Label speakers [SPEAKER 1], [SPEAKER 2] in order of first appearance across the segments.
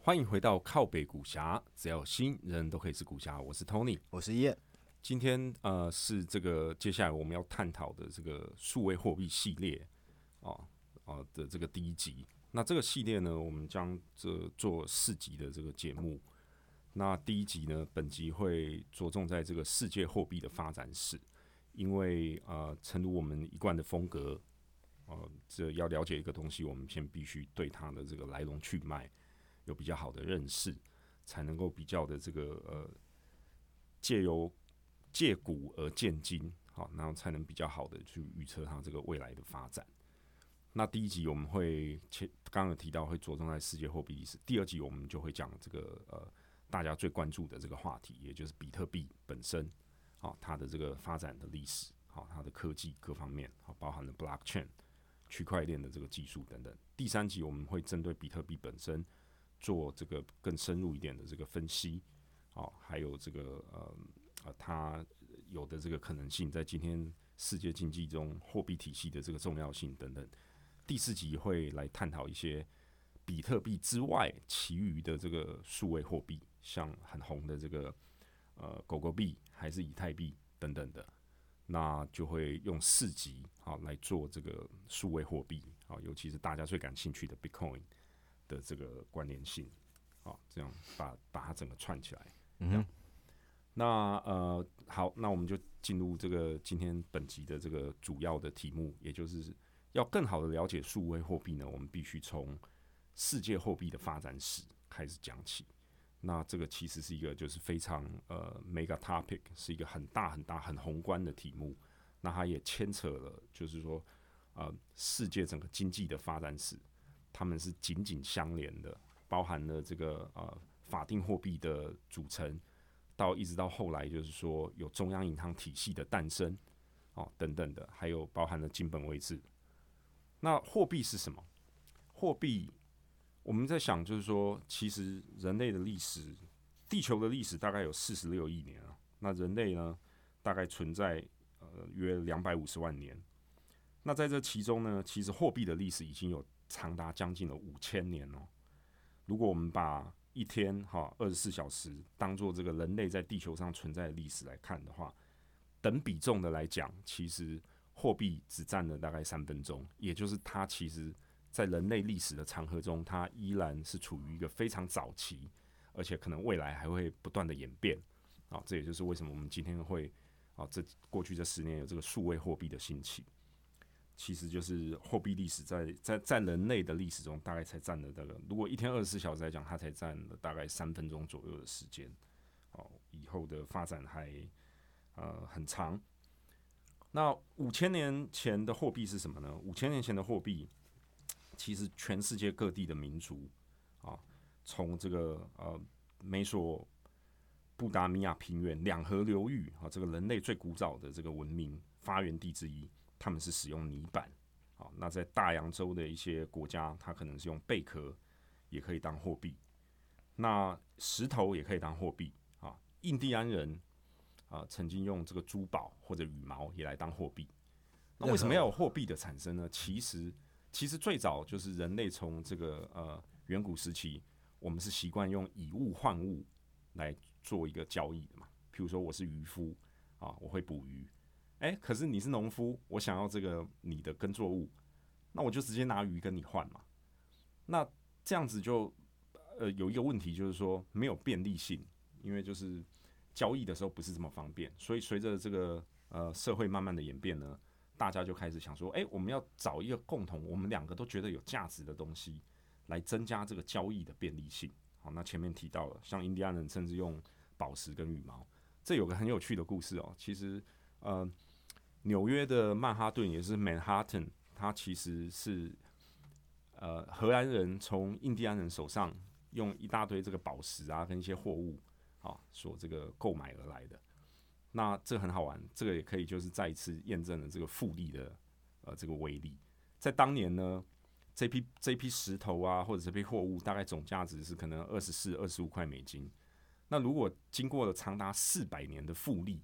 [SPEAKER 1] 欢迎回到靠北古侠，只要有心，人都可以是古侠。我是 Tony，
[SPEAKER 2] 我是叶。
[SPEAKER 1] 今天呃是这个接下来我们要探讨的这个数位货币系列哦哦的这个第一集。那这个系列呢，我们将这做四集的这个节目。那第一集呢，本集会着重在这个世界货币的发展史，因为呃，诚如我们一贯的风格，呃，这要了解一个东西，我们先必须对它的这个来龙去脉。有比较好的认识，才能够比较的这个呃，借由借古而见今，好，然后才能比较好的去预测它这个未来的发展。那第一集我们会前刚刚有提到会着重在世界货币历史，第二集我们就会讲这个呃大家最关注的这个话题，也就是比特币本身，好，它的这个发展的历史，好，它的科技各方面，好，包含了 blockchain 区块链的这个技术等等。第三集我们会针对比特币本身。做这个更深入一点的这个分析，哦，还有这个呃呃，它有的这个可能性，在今天世界经济中货币体系的这个重要性等等。第四集会来探讨一些比特币之外其余的这个数位货币，像很红的这个呃狗狗币还是以太币等等的，那就会用四级啊来做这个数位货币，啊，尤其是大家最感兴趣的 Bitcoin。的这个关联性，啊，这样把把它整个串起来。嗯，那呃，好，那我们就进入这个今天本集的这个主要的题目，也就是要更好的了解数位货币呢，我们必须从世界货币的发展史开始讲起。那这个其实是一个就是非常呃 mega topic，是一个很大很大很宏观的题目。那它也牵扯了，就是说呃，世界整个经济的发展史。他们是紧紧相连的，包含了这个呃法定货币的组成，到一直到后来就是说有中央银行体系的诞生，哦等等的，还有包含了金本位制。那货币是什么？货币我们在想，就是说，其实人类的历史，地球的历史大概有四十六亿年啊。那人类呢，大概存在呃约两百五十万年。那在这其中呢，其实货币的历史已经有。长达将近了五千年哦。如果我们把一天哈二十四小时当做这个人类在地球上存在的历史来看的话，等比重的来讲，其实货币只占了大概三分钟，也就是它其实在人类历史的长河中，它依然是处于一个非常早期，而且可能未来还会不断的演变啊。这也就是为什么我们今天会啊，这过去这十年有这个数位货币的兴起。其实就是货币历史在在在人类的历史中，大概才占了这个。如果一天二十四小时来讲，它才占了大概三分钟左右的时间。哦，以后的发展还呃很长。那五千年前的货币是什么呢？五千年前的货币，其实全世界各地的民族啊，从这个呃美索布达米亚平原两河流域啊，这个人类最古早的这个文明发源地之一。他们是使用泥板，好，那在大洋洲的一些国家，它可能是用贝壳，也可以当货币。那石头也可以当货币啊。印第安人啊，曾经用这个珠宝或者羽毛也来当货币。那为什么要有货币的产生呢？其实，其实最早就是人类从这个呃远古时期，我们是习惯用以物换物来做一个交易的嘛。譬如说，我是渔夫啊，我会捕鱼。哎，可是你是农夫，我想要这个你的耕作物，那我就直接拿鱼跟你换嘛。那这样子就呃有一个问题，就是说没有便利性，因为就是交易的时候不是这么方便。所以随着这个呃社会慢慢的演变呢，大家就开始想说，哎，我们要找一个共同，我们两个都觉得有价值的东西，来增加这个交易的便利性。好，那前面提到了，像印第安人甚至用宝石跟羽毛，这有个很有趣的故事哦。其实呃。纽约的曼哈顿也是 Manhattan，它其实是呃荷兰人从印第安人手上用一大堆这个宝石啊跟一些货物啊所这个购买而来的。那这很好玩，这个也可以就是再一次验证了这个复利的呃这个威力。在当年呢，这批这批石头啊，或者这批货物，大概总价值是可能二十四、二十五块美金。那如果经过了长达四百年的复利，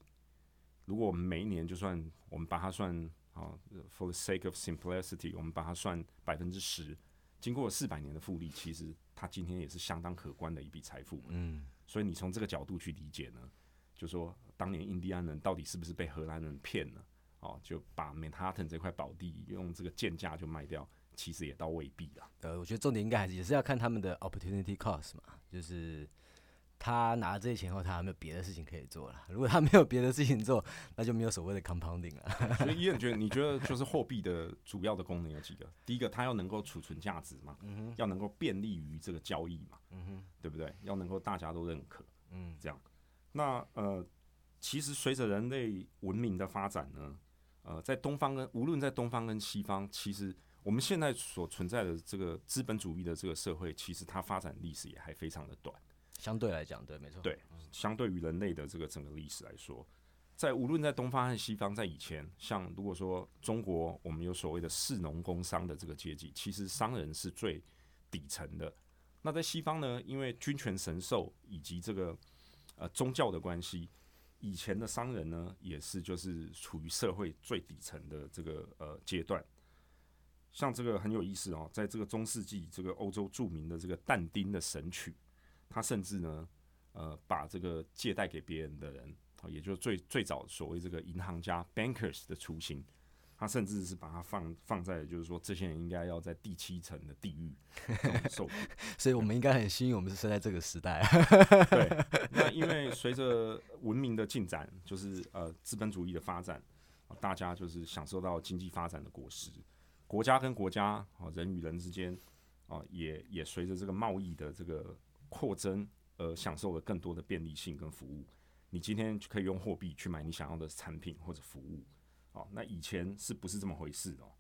[SPEAKER 1] 如果我们每一年就算我们把它算啊，for the sake of simplicity，我们把它算百分之十，经过四百年的复利，其实它今天也是相当可观的一笔财富。嗯，所以你从这个角度去理解呢，就说当年印第安人到底是不是被荷兰人骗了？哦，就把曼哈顿这块宝地用这个贱价就卖掉，其实也倒未必了。
[SPEAKER 2] 呃，我觉得重点应该还是也是要看他们的 opportunity cost 嘛，就是。他拿了这些钱后，他还没有别的事情可以做了。如果他没有别的事情做，那就没有所谓的 compounding 了。
[SPEAKER 1] 所以，伊恩觉得，你觉得就是货币的主要的功能有几个？第一个，它要能够储存价值嘛，要能够便利于这个交易嘛，对不对？要能够大家都认可，嗯，这样。那呃，其实随着人类文明的发展呢，呃，在东方跟无论在东方跟西方，其实我们现在所存在的这个资本主义的这个社会，其实它发展历史也还非常的短。
[SPEAKER 2] 相对来讲，对，没错。
[SPEAKER 1] 对，相对于人类的这个整个历史来说，在无论在东方和西方，在以前，像如果说中国，我们有所谓的士农工商的这个阶级，其实商人是最底层的。那在西方呢，因为君权神授以及这个呃宗教的关系，以前的商人呢，也是就是处于社会最底层的这个呃阶段。像这个很有意思哦，在这个中世纪，这个欧洲著名的这个但丁的神曲。他甚至呢，呃，把这个借贷给别人的人，也就是最最早所谓这个银行家 （bankers） 的雏形，他甚至是把它放放在，就是说这些人应该要在第七层的地狱受苦。
[SPEAKER 2] 所以我们应该很幸运，我们是生在这个时代。
[SPEAKER 1] 对，那因为随着文明的进展，就是呃资本主义的发展，大家就是享受到经济发展的果实，国家跟国家啊，人与人之间啊，也也随着这个贸易的这个。扩增而享受了更多的便利性跟服务。你今天就可以用货币去买你想要的产品或者服务，哦，那以前是不是这么回事哦？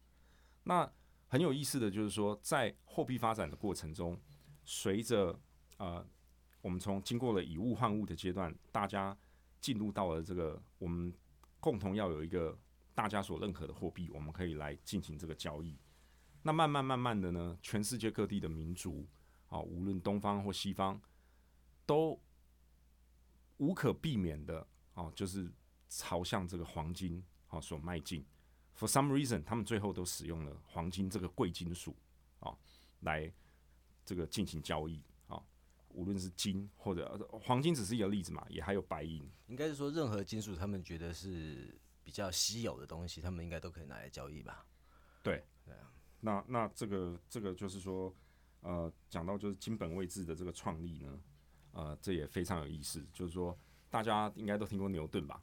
[SPEAKER 1] 那很有意思的就是说，在货币发展的过程中，随着呃，我们从经过了以物换物的阶段，大家进入到了这个我们共同要有一个大家所认可的货币，我们可以来进行这个交易。那慢慢慢慢的呢，全世界各地的民族。啊，无论东方或西方，都无可避免的啊，就是朝向这个黄金啊所迈进。For some reason，他们最后都使用了黄金这个贵金属啊，来这个进行交易啊。无论是金或者黄金，只是一个例子嘛，也还有白银。
[SPEAKER 2] 应该是说，任何金属他们觉得是比较稀有的东西，他们应该都可以拿来交易吧？
[SPEAKER 1] 对，对啊。那那这个这个就是说。呃，讲到就是金本位制的这个创立呢，呃，这也非常有意思。就是说，大家应该都听过牛顿吧？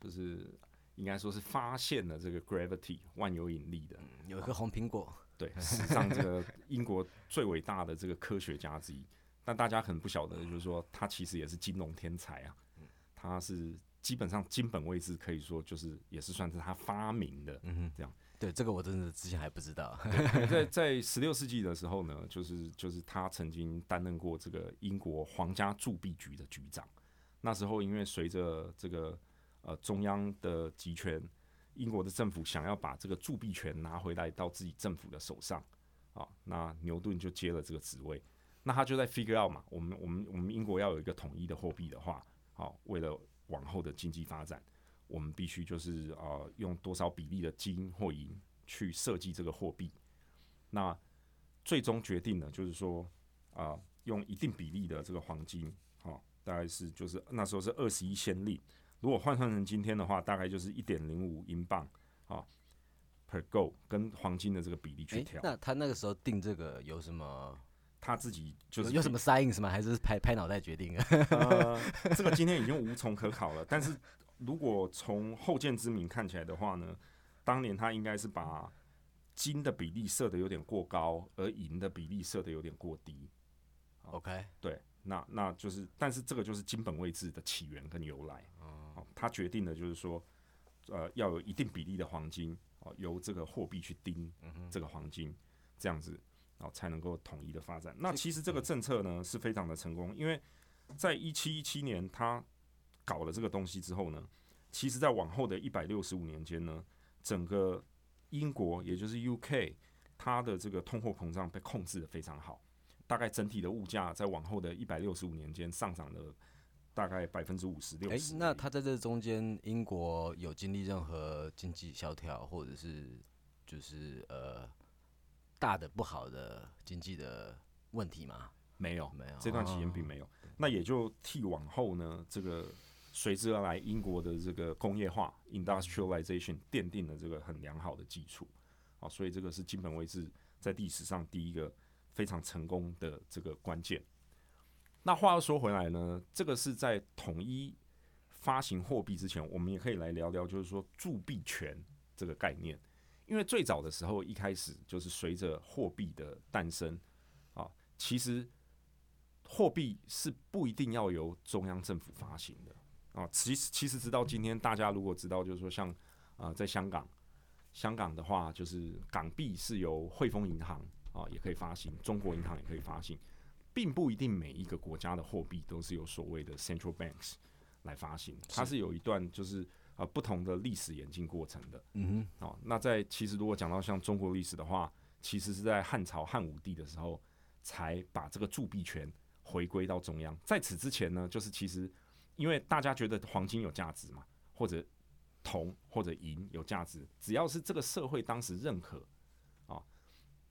[SPEAKER 1] 就是应该说是发现了这个 gravity 万有引力的，
[SPEAKER 2] 有一个红苹果。
[SPEAKER 1] 对，史上这个英国最伟大的这个科学家之一。但大家可能不晓得，就是说他其实也是金融天才啊。他是基本上金本位制可以说就是也是算是他发明的，嗯这样。
[SPEAKER 2] 对这个我真的之前还不知道。
[SPEAKER 1] 在在十六世纪的时候呢，就是就是他曾经担任过这个英国皇家铸币局的局长。那时候因为随着这个呃中央的集权，英国的政府想要把这个铸币权拿回来到自己政府的手上啊，那牛顿就接了这个职位。那他就在 figure out 嘛，我们我们我们英国要有一个统一的货币的话，好，为了往后的经济发展。我们必须就是呃用多少比例的金或银去设计这个货币，那最终决定呢，就是说啊用一定比例的这个黄金，好，大概是就是那时候是二十一先令，如果换算成今天的话，大概就是一点零五英镑啊 per gold，跟黄金的这个比例去调。
[SPEAKER 2] 那他那个时候定这个有什么？
[SPEAKER 1] 他自己就是
[SPEAKER 2] 有什么 sign 吗？还是拍拍脑袋决定？
[SPEAKER 1] 呃，这个今天已经无从可考了，但是。如果从后见之明看起来的话呢，当年他应该是把金的比例设的有点过高，而银的比例设的有点过低。
[SPEAKER 2] OK，
[SPEAKER 1] 对，那那就是，但是这个就是金本位制的起源跟由来。哦，他决定的就是说，呃，要有一定比例的黄金，哦，由这个货币去盯这个黄金，这样子，然后才能够统一的发展。那其实这个政策呢是非常的成功，因为在一七一七年他。搞了这个东西之后呢，其实在往后的一百六十五年间呢，整个英国也就是 UK，它的这个通货膨胀被控制的非常好，大概整体的物价在往后的一百六十五年间上涨了大概百分之五十六
[SPEAKER 2] 哎、
[SPEAKER 1] 十。
[SPEAKER 2] 那它在这中间，英国有经历任何经济萧条，或者是就是呃大的不好的经济的问题吗？
[SPEAKER 1] 没有，
[SPEAKER 2] 没有，
[SPEAKER 1] 这段期间并
[SPEAKER 2] 哦
[SPEAKER 1] 没有。那也就替往后呢，这个随之而来英国的这个工业化 （industrialization） 奠定了这个很良好的基础。啊，所以这个是金本位制在历史上第一个非常成功的这个关键。那话又说回来呢，这个是在统一发行货币之前，我们也可以来聊聊，就是说铸币权这个概念。因为最早的时候，一开始就是随着货币的诞生啊，其实货币是不一定要由中央政府发行的啊。其实其实直到今天，大家如果知道，就是说像啊、呃在香港，香港的话就是港币是由汇丰银行啊也可以发行，中国银行也可以发行，并不一定每一个国家的货币都是由所谓的 central banks 来发行，它是有一段就是呃不同的历史演进过程的。
[SPEAKER 2] 嗯
[SPEAKER 1] 哦，那在其实如果讲到像中国历史的话，其实是在汉朝汉武帝的时候才把这个铸币权回归到中央。在此之前呢，就是其实因为大家觉得黄金有价值嘛，或者铜或者银有价值，只要是这个社会当时认可啊，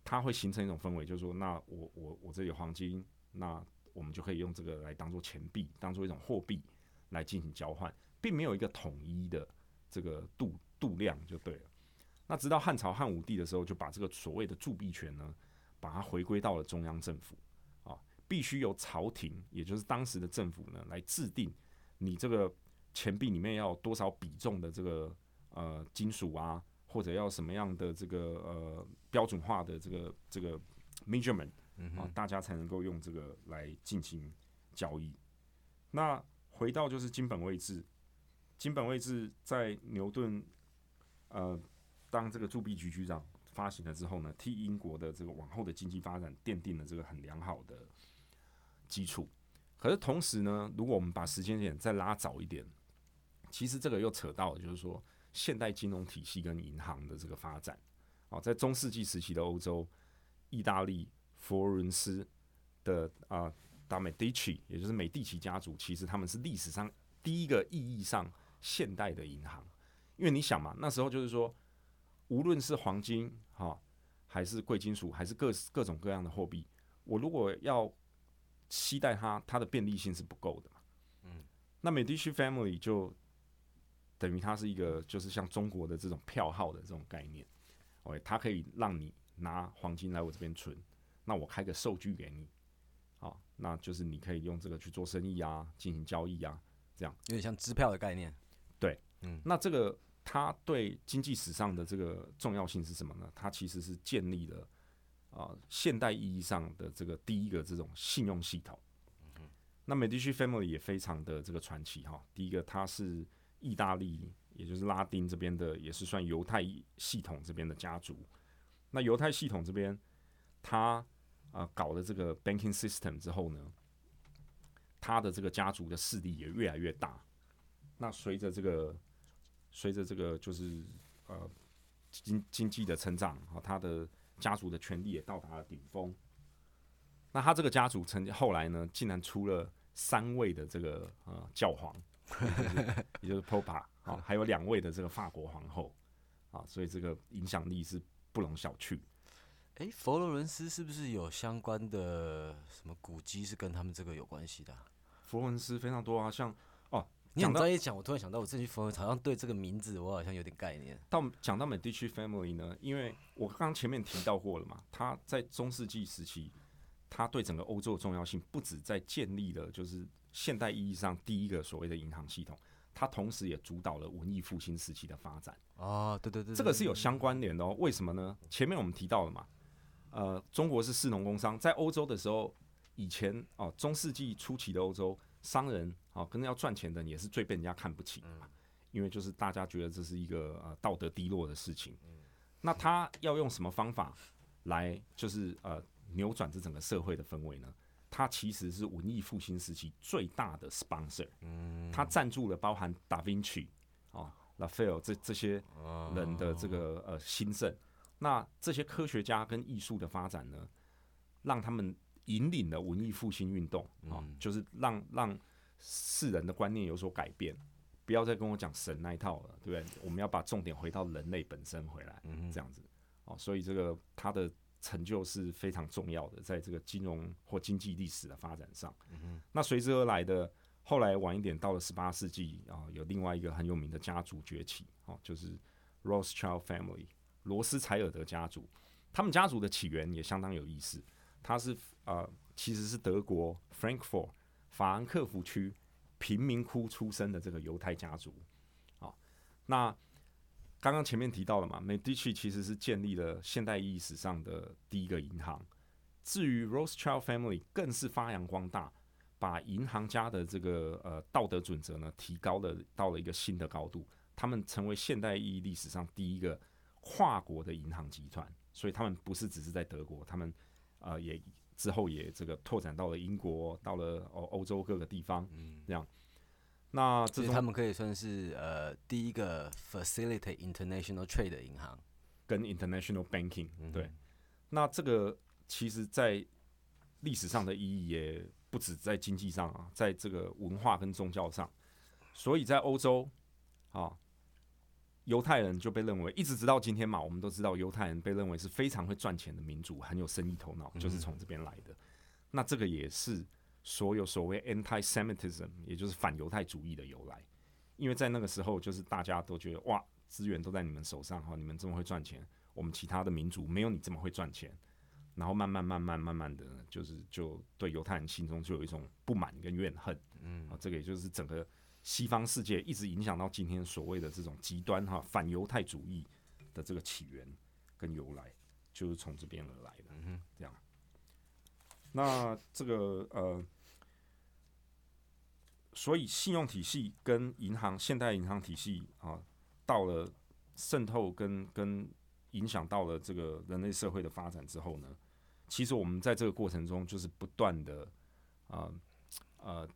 [SPEAKER 1] 它会形成一种氛围，就是说，那我我我这里有黄金，那我们就可以用这个来当做钱币，当做一种货币来进行交换，并没有一个统一的这个度度量就对了。那直到汉朝汉武帝的时候，就把这个所谓的铸币权呢，把它回归到了中央政府啊，必须由朝廷，也就是当时的政府呢，来制定你这个钱币里面要有多少比重的这个呃金属啊，或者要什么样的这个呃标准化的这个这个 measurement 啊，大家才能够用这个来进行交易。那回到就是金本位制，金本位制在牛顿呃当这个铸币局局长发行了之后呢，替英国的这个往后的经济发展奠定了这个很良好的基础。可是同时呢，如果我们把时间点再拉早一点，其实这个又扯到了，就是说现代金融体系跟银行的这个发展。哦，在中世纪时期的欧洲，意大利佛罗伦斯的啊达美第奇，也就是美第奇家族，其实他们是历史上第一个意义上现代的银行。因为你想嘛，那时候就是说，无论是黄金哈、还是贵金属，还是各各种各样的货币，我如果要期待它，它的便利性是不够的嘛。嗯，那 Medici family 就等于它是一个，就是像中国的这种票号的这种概念。OK，它可以让你拿黄金来我这边存，那我开个收据给你，好，那就是你可以用这个去做生意啊，进行交易啊。
[SPEAKER 2] 这样有点像支票的概念。
[SPEAKER 1] 对，嗯那这个它对经济史上的这个重要性是什么呢？它其实是建立了啊、现代意义上的这个第一个这种信用系统。那美第奇 family 也非常的这个传奇哈。第一个，它是意大利，也就是拉丁这边的，也是算犹太系统这边的家族。那犹太系统这边，他啊搞了这个 banking system 之后呢，他的这个家族的势力也越来越大。那随着这个随着这个就是呃经经济的成长，啊，他的家族的权力也到达了顶峰。那他这个家族曾经后来呢，竟然出了三位的这个呃教皇，也就是也就是 Popa 啊，还有两位的这个法国皇后啊，所以这个影响力是不容小觑。
[SPEAKER 2] 诶，佛罗伦斯是不是有相关的什么古迹是跟他们这个有关系的啊、
[SPEAKER 1] 佛罗伦斯非常多啊，像哦，讲到
[SPEAKER 2] 你很专业讲，我突然想到，我这句佛罗伦斯好像对这个名字我好像有点概念。
[SPEAKER 1] 到讲到美地区 family 呢，因为我刚刚前面提到过了嘛，他在中世纪时期，他对整个欧洲的重要性不止在建立了就是现代意义上第一个所谓的银行系统，它同时也主导了文艺复兴时期的发展。
[SPEAKER 2] 哦，对对对
[SPEAKER 1] 这个是有相关联的哦。为什么呢？前面我们提到了嘛，呃，中国是士农工商，在欧洲的时候，以前哦，中世纪初期的欧洲商人哦，跟要赚钱的人也是最被人家看不起的嘛，因为就是大家觉得这是一个呃道德低落的事情。那他要用什么方法来就是呃扭转这整个社会的氛围呢？他其实是文艺复兴时期最大的 sponsor，他赞助了包含达芬奇啊，拉斐尔这这些人的这个呃兴盛。那这些科学家跟艺术的发展呢，让他们引领了文艺复兴运动啊，就是让让世人的观念有所改变，不要再跟我讲神那一套了，对不对？我们要把重点回到人类本身回来，这样子哦。所以这个他的成就是非常重要的，在这个金融或经济历史的发展上。那随之而来的，后来晚一点到了十八世纪啊，有另外一个很有名的家族崛起哦，就是 Rothschild Family。罗斯柴尔德家族，他们家族的起源也相当有意思。他是呃，其实是德国 Frankfurt 法兰克福区贫民窟出身的这个犹太家族。啊，那刚刚前面提到了嘛，Medici 其实是建立了现代意义史上的第一个银行。至于 Rothschild Family，更是发扬光大，把银行家的这个呃道德准则呢提高了到了一个新的高度。他们成为现代意义历史上第一个。跨国的银行集团，所以他们不是只是在德国，他们呃也之后也这个拓展到了英国，到了欧欧洲各个地方，嗯，这样。那这
[SPEAKER 2] 他们可以算是呃第一个 facilitate international trade 的银行，
[SPEAKER 1] 跟 international banking 对。那这个其实在历史上的意义也不止在经济上啊，在这个文化跟宗教上，所以在欧洲啊。犹太人就被认为，一直直到今天嘛，我们都知道犹太人被认为是非常会赚钱的民族，很有生意头脑，就是从这边来的。那这个也是所有所谓 anti-Semitism，也就是反犹太主义的由来。因为在那个时候，就是大家都觉得哇，资源都在你们手上哈，你们这么会赚钱，我们其他的民族没有你这么会赚钱。然后慢慢慢慢慢慢的，就是就对犹太人心中就有一种不满跟怨恨。嗯，啊，这个也就是整个。西方世界一直影响到今天所谓的这种极端哈反犹太主义的这个起源跟由来，就是从这边而来的。嗯这样。那这个呃，所以信用体系跟银行现代银行体系啊，到了渗透跟跟影响到了这个人类社会的发展之后呢，其实我们在这个过程中就是不断的啊。呃，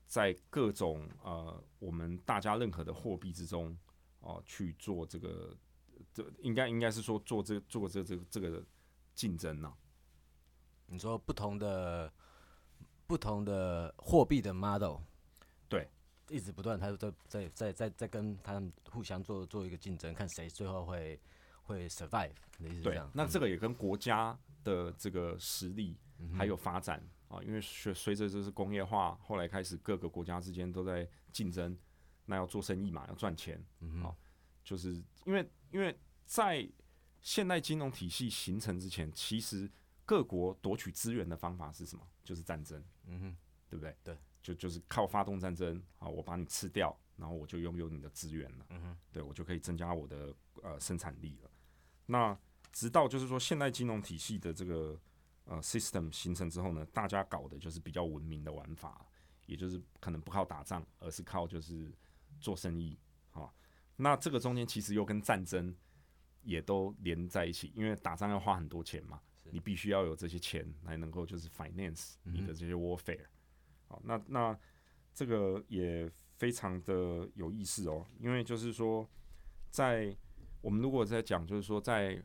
[SPEAKER 1] 在各种呃我们大家认可的货币之中，哦，去做这个，这应该应该是说做这做这这这个竞争呢？
[SPEAKER 2] 你说不同的不同的货币的 model，
[SPEAKER 1] 对，
[SPEAKER 2] 一直不断，他在在在在在跟他们互相做做一个竞争，看谁最后会会 survive 的意思这样。
[SPEAKER 1] 那这个也跟国家的这个实力还有发展。啊，因为随随着就是工业化，后来开始各个国家之间都在竞争，那要做生意嘛，要赚钱，啊，就是因为因为在现代金融体系形成之前，其实各国夺取资源的方法是什么？就是战争，嗯哼，对不对？
[SPEAKER 2] 对，
[SPEAKER 1] 就就是靠发动战争，啊，我把你吃掉，然后我就拥有你的资源了，嗯哼，对我就可以增加我的呃生产力了。那直到就是说现代金融体系的这个。呃，system 形成之后呢，大家搞的就是比较文明的玩法，也就是可能不靠打仗，而是靠就是做生意，啊，那这个中间其实又跟战争也都连在一起，因为打仗要花很多钱嘛，你必须要有这些钱来能够就是 finance 你的这些 warfare，好，那那这个也非常的有意思哦，因为就是说，在我们如果在讲，就是说在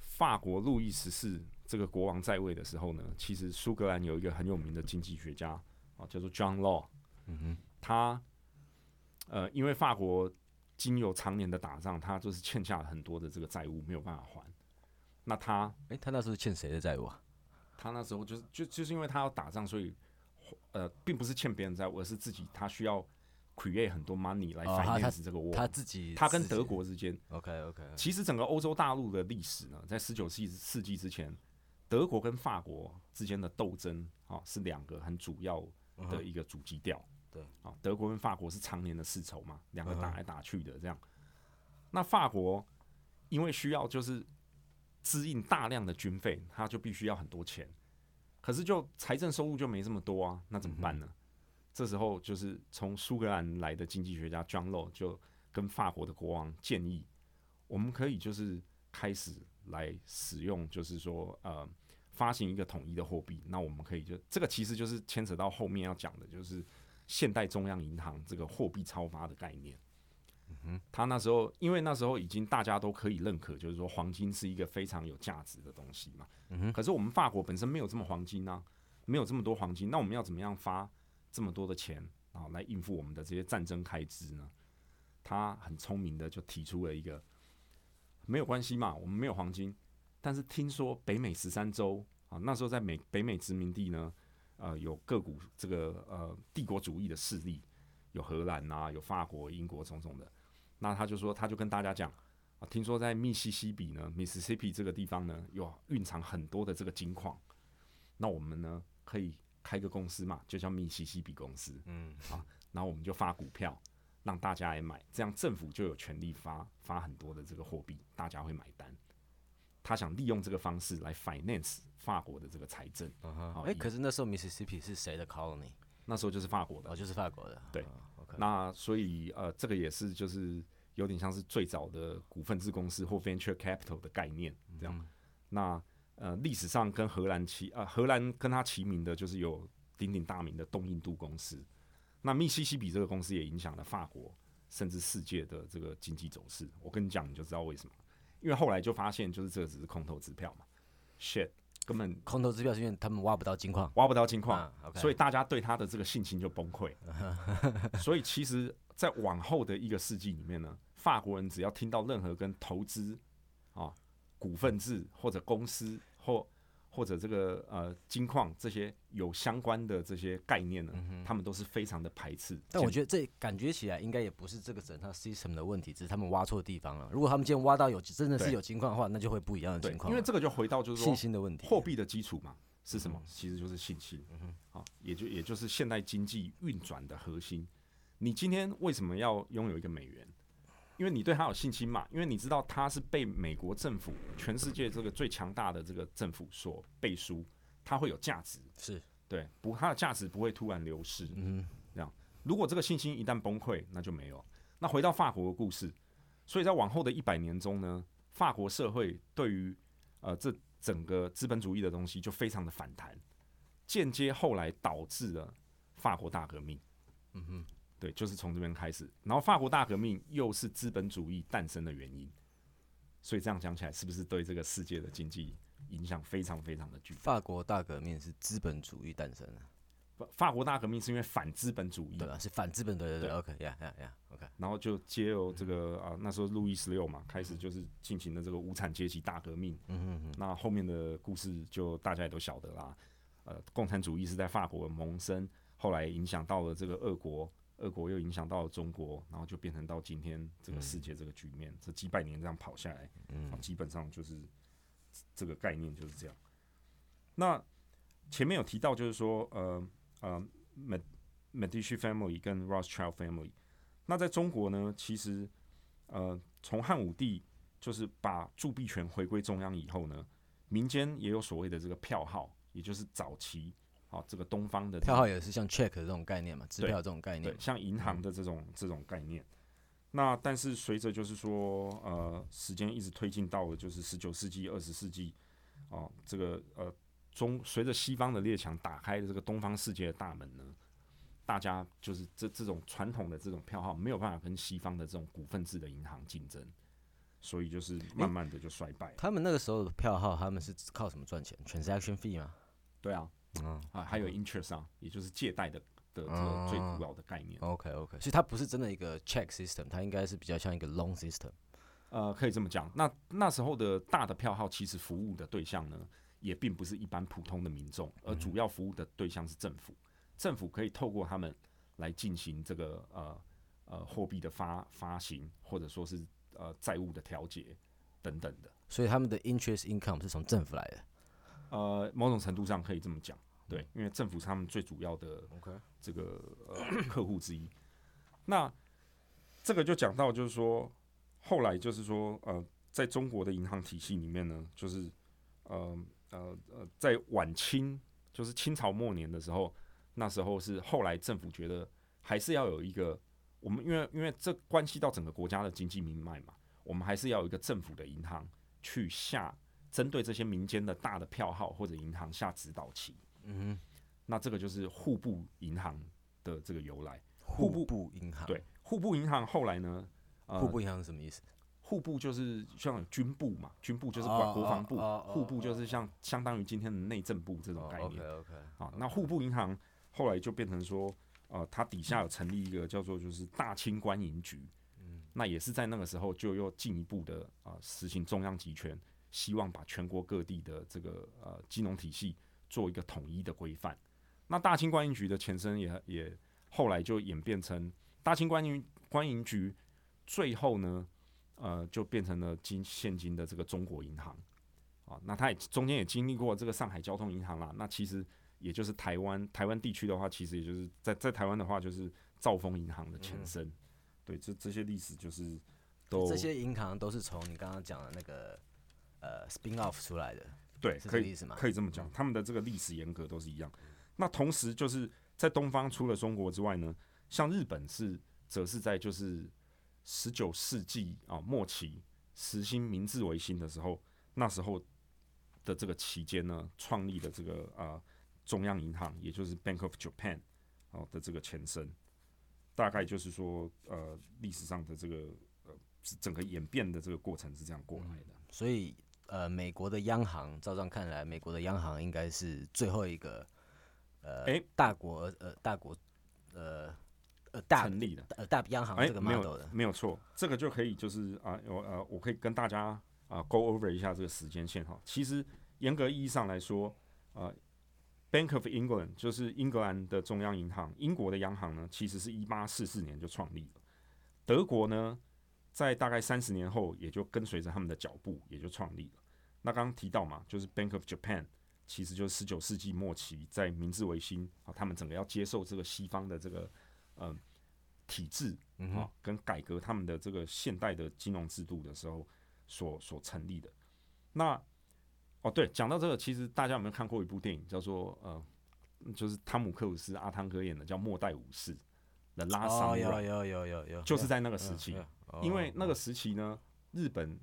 [SPEAKER 1] 法国路易十四。这个国王在位的时候呢，其实苏格兰有一个很有名的经济学家啊，叫做 John Law。嗯哼，他呃，因为法国经有常年的打仗，他就是欠下了很多的这个债务，没有办法还。那他，
[SPEAKER 2] 诶，他那时候欠谁的债务啊？
[SPEAKER 1] 他那时候就是就就是因为他要打仗，所以呃，并不是欠别人债务，而是自己他需要。create 很多 money 来 finance 这个窝，
[SPEAKER 2] 他自己，
[SPEAKER 1] 他跟德国之间
[SPEAKER 2] ，OK OK。
[SPEAKER 1] 其实整个欧洲大陆的历史呢，在十九世纪世纪之前，德国跟法国之间的斗争啊，是两个很主要的一个主基调。
[SPEAKER 2] 对，
[SPEAKER 1] 啊，德国跟法国是常年的世仇嘛，两个打来打去的这样。那法国因为需要就是支应大量的军费，他就必须要很多钱，可是就财政收入就没这么多啊，那怎么办呢？这时候，就是从苏格兰来的经济学家 John Law 就跟法国的国王建议，我们可以就是开始来使用，就是说呃发行一个统一的货币。那我们可以就这个其实就是牵扯到后面要讲的，就是现代中央银行这个货币超发的概念。嗯哼他那时候因为那时候已经大家都可以认可，就是说黄金是一个非常有价值的东西嘛。嗯哼可是我们法国本身没有这么黄金啊，没有这么多黄金，那我们要怎么样发这么多的钱啊来应付我们的这些战争开支呢？他很聪明的就提出了一个没有关系嘛，我们没有黄金，但是听说北美十三州啊，那时候在美北美殖民地呢，呃，有各股这个呃帝国主义的势力，有荷兰啊，有法国、英国种种的。那他就说，他就跟大家讲啊，听说在密西西比呢，Mississippi 这个地方呢，有蕴藏很多的这个金矿。那我们呢，可以开个公司嘛，就叫密西西比公司。嗯，啊，然后我们就发股票，让大家来买，这样政府就有权利发发很多的这个货币，大家会买单。他想利用这个方式来 finance 法国的这个财政。
[SPEAKER 2] 啊哎，可是那时候 Mississippi 是谁的 colony？
[SPEAKER 1] 那时候就是法国的，
[SPEAKER 2] 哦，就是法国的。
[SPEAKER 1] 对，那所以呃，这个也是就是。有点像是最早的股份制公司或 venture capital 的概念，这样。那呃，历史上跟荷兰齐啊，荷兰跟他齐名的就是有鼎鼎大名的东印度公司。那密西西比这个公司也影响了法国甚至世界的这个经济走势。我跟你讲，你就知道为什么。因为后来就发现，就是这个只是空头支票嘛，shit，根本
[SPEAKER 2] 空头支票是因为他们挖不到金矿，
[SPEAKER 1] 挖不到金矿，所以大家对他的这个信心就崩溃。所以其实，在往后的一个世纪里面呢。法国人只要听到任何跟投资啊、股份制或者公司或或者这个呃金矿这些有相关的这些概念呢，他们都是非常的排斥。
[SPEAKER 2] 但我觉得这感觉起来应该也不是这个整套 system 的问题，只是他们挖错地方了。如果他们今天挖到有真的是有金矿的话，那就会不一样的情况。
[SPEAKER 1] 因为这个就回到就是
[SPEAKER 2] 信心的问题，
[SPEAKER 1] 货币的基础嘛是什么？其实就是信心。嗯好，也就也就是现代经济运转的核心。你今天为什么要拥有一个美元？因为你对他有信心嘛，因为你知道他是被美国政府、全世界这个最强大的这个政府所背书，他会有价值，
[SPEAKER 2] 是
[SPEAKER 1] 对，不，他的价值不会突然流失。嗯，这样，如果这个信心一旦崩溃，那就没有。那回到法国的故事，所以在往后的一百年中呢，法国社会对于呃这整个资本主义的东西就非常的反弹，间接后来导致了法国大革命。嗯哼。对，就是从这边开始，然后法国大革命又是资本主义诞生的原因，所以这样讲起来，是不是对这个世界的经济影响非常非常的巨大？
[SPEAKER 2] 法国大革命是资本主义诞生的，
[SPEAKER 1] 法法国大革命是因为反资本主义，
[SPEAKER 2] 对啊？是反资本对，对对，OK，呀呀呀，OK，
[SPEAKER 1] 然后就接由这个啊，那时候路易十六嘛，开始就是进行了这个无产阶级大革命，嗯嗯嗯，那后面的故事就大家也都晓得啦，呃，共产主义是在法国萌生，后来影响到了这个俄国。俄国又影响到了中国，然后就变成到今天这个世界这个局面，这几百年这样跑下来，嗯，基本上就是这个概念就是这样。那前面有提到，就是说，呃呃，Med Medici family 跟 Rothschild family，那在中国呢，其实呃，从汉武帝就是把铸币权回归中央以后呢，民间也有所谓的这个票号，也就是早期。哦，这个东方的
[SPEAKER 2] 票号也是像 check 这种概念嘛，支票这种概念，
[SPEAKER 1] 对，像银行的这种这种概念。那但是随着就是说，呃，时间一直推进到了就是十九世纪、二十世纪，哦，这个呃中随着西方的列强打开的这个东方世界的大门呢，大家就是这这种传统的这种票号没有办法跟西方的这种股份制的银行竞争，所以就是慢慢的就衰败。
[SPEAKER 2] 他们那个时候的票号，他们是靠什么赚钱？transaction fee 吗？
[SPEAKER 1] 对啊。嗯啊，还有 interest 啊，也就是借贷的的这个最古老的概念。
[SPEAKER 2] OK OK，所以它不是真的一个 check system，它应该是比较像一个 loan system。
[SPEAKER 1] 呃，可以这么讲。那那时候的大的票号，其实服务的对象呢，也并不是一般普通的民众，而主要服务的对象是政府。政府可以透过他们来进行这个呃呃货币的发发行，或者说是呃债务的调节等等的。
[SPEAKER 2] 所以他们的 interest income 是从政府来的。
[SPEAKER 1] 呃，某种程度上可以这么讲，对，因为政府是他们最主要的这个呃 客户之一。那这个就讲到，就是说，后来就是说，呃，在中国的银行体系里面呢，就是呃呃呃，在晚清，就是清朝末年的时候，那时候是后来政府觉得还是要有一个，我们因为因为这关系到整个国家的经济命脉嘛，我们还是要有一个政府的银行去下。针对这些民间的大的票号或者银行下指导棋，嗯，那这个就是户部银行的这个由来。
[SPEAKER 2] 户部银行。
[SPEAKER 1] 对户部银行后来呢，呃
[SPEAKER 2] 户部银行是什么意思？
[SPEAKER 1] 户部就是像军部嘛，军部就是
[SPEAKER 2] 哦
[SPEAKER 1] 管国防部，户部就是像相当于今天的内政部这种概念。
[SPEAKER 2] OK OK，
[SPEAKER 1] 啊，那户部银行后来就变成说，呃，它底下有成立一个叫做就是大清官营局，
[SPEAKER 2] 嗯。
[SPEAKER 1] 那也是在那个时候就又进一步的啊、实行中央集权，希望把全国各地的这个呃金融体系做一个统一的规范。那大清官营局的前身也也后来就演变成大清官营官营局，最后呢，呃，就变成了今现今的这个中国银行。啊，那它也中间也经历过这个上海交通银行啦。那其实也就是台湾台湾地区的话，其实也就是在在台湾的话，就是兆丰银行的前身。对，这这些历史就是都
[SPEAKER 2] 这些银行都是从你刚刚讲的那个呃 spin off 出来的，
[SPEAKER 1] 对，可以
[SPEAKER 2] 是这个意思吗？
[SPEAKER 1] 可以这么讲，他们的这个历史严格都是一样。那同时就是在东方除了中国之外呢，像日本是则是在就是十九世纪啊末期实行明治维新的时候，那时候的这个期间呢，创立的这个啊中央银行，也就是 Bank of Japan 哦的这个前身，大概就是说呃历史上的这个呃整个演变的这个过程是这样过来的。
[SPEAKER 2] 所以呃，美国的央行，照这样看来，美国的央行应该是最后一个呃、
[SPEAKER 1] 诶
[SPEAKER 2] 大国呃大国呃呃大
[SPEAKER 1] 成立的。
[SPEAKER 2] 呃大央行
[SPEAKER 1] 哎，
[SPEAKER 2] 这个
[SPEAKER 1] 没
[SPEAKER 2] model
[SPEAKER 1] 有
[SPEAKER 2] 的，
[SPEAKER 1] 没有错，这个就可以就是啊，我呃，我可以跟大家啊 go over 一下这个时间线哈。其实严格意义上来说，呃，Bank of England 就是英格兰的中央银行，英国的央行呢，其实是一八四四年就创立了。德国呢，在大概三十年后，也就跟随着他们的脚步，也就创立了。那刚刚提到嘛，就是 Bank of Japan，其实就是十九世纪末期，在明治维新啊，他们整个要接受这个西方的这个呃体制啊，跟改革他们的这个现代的金融制度的时候所所成立的。那哦，对，讲到这个，其实大家有没有看过一部电影，叫做呃，就是汤姆克鲁斯、阿汤哥演的，叫《末代武士》The Last
[SPEAKER 2] 哦，有、有有有有，
[SPEAKER 1] 就是在那个时期。
[SPEAKER 2] 嗯
[SPEAKER 1] 因为那
[SPEAKER 2] 哦
[SPEAKER 1] 个时期呢，日本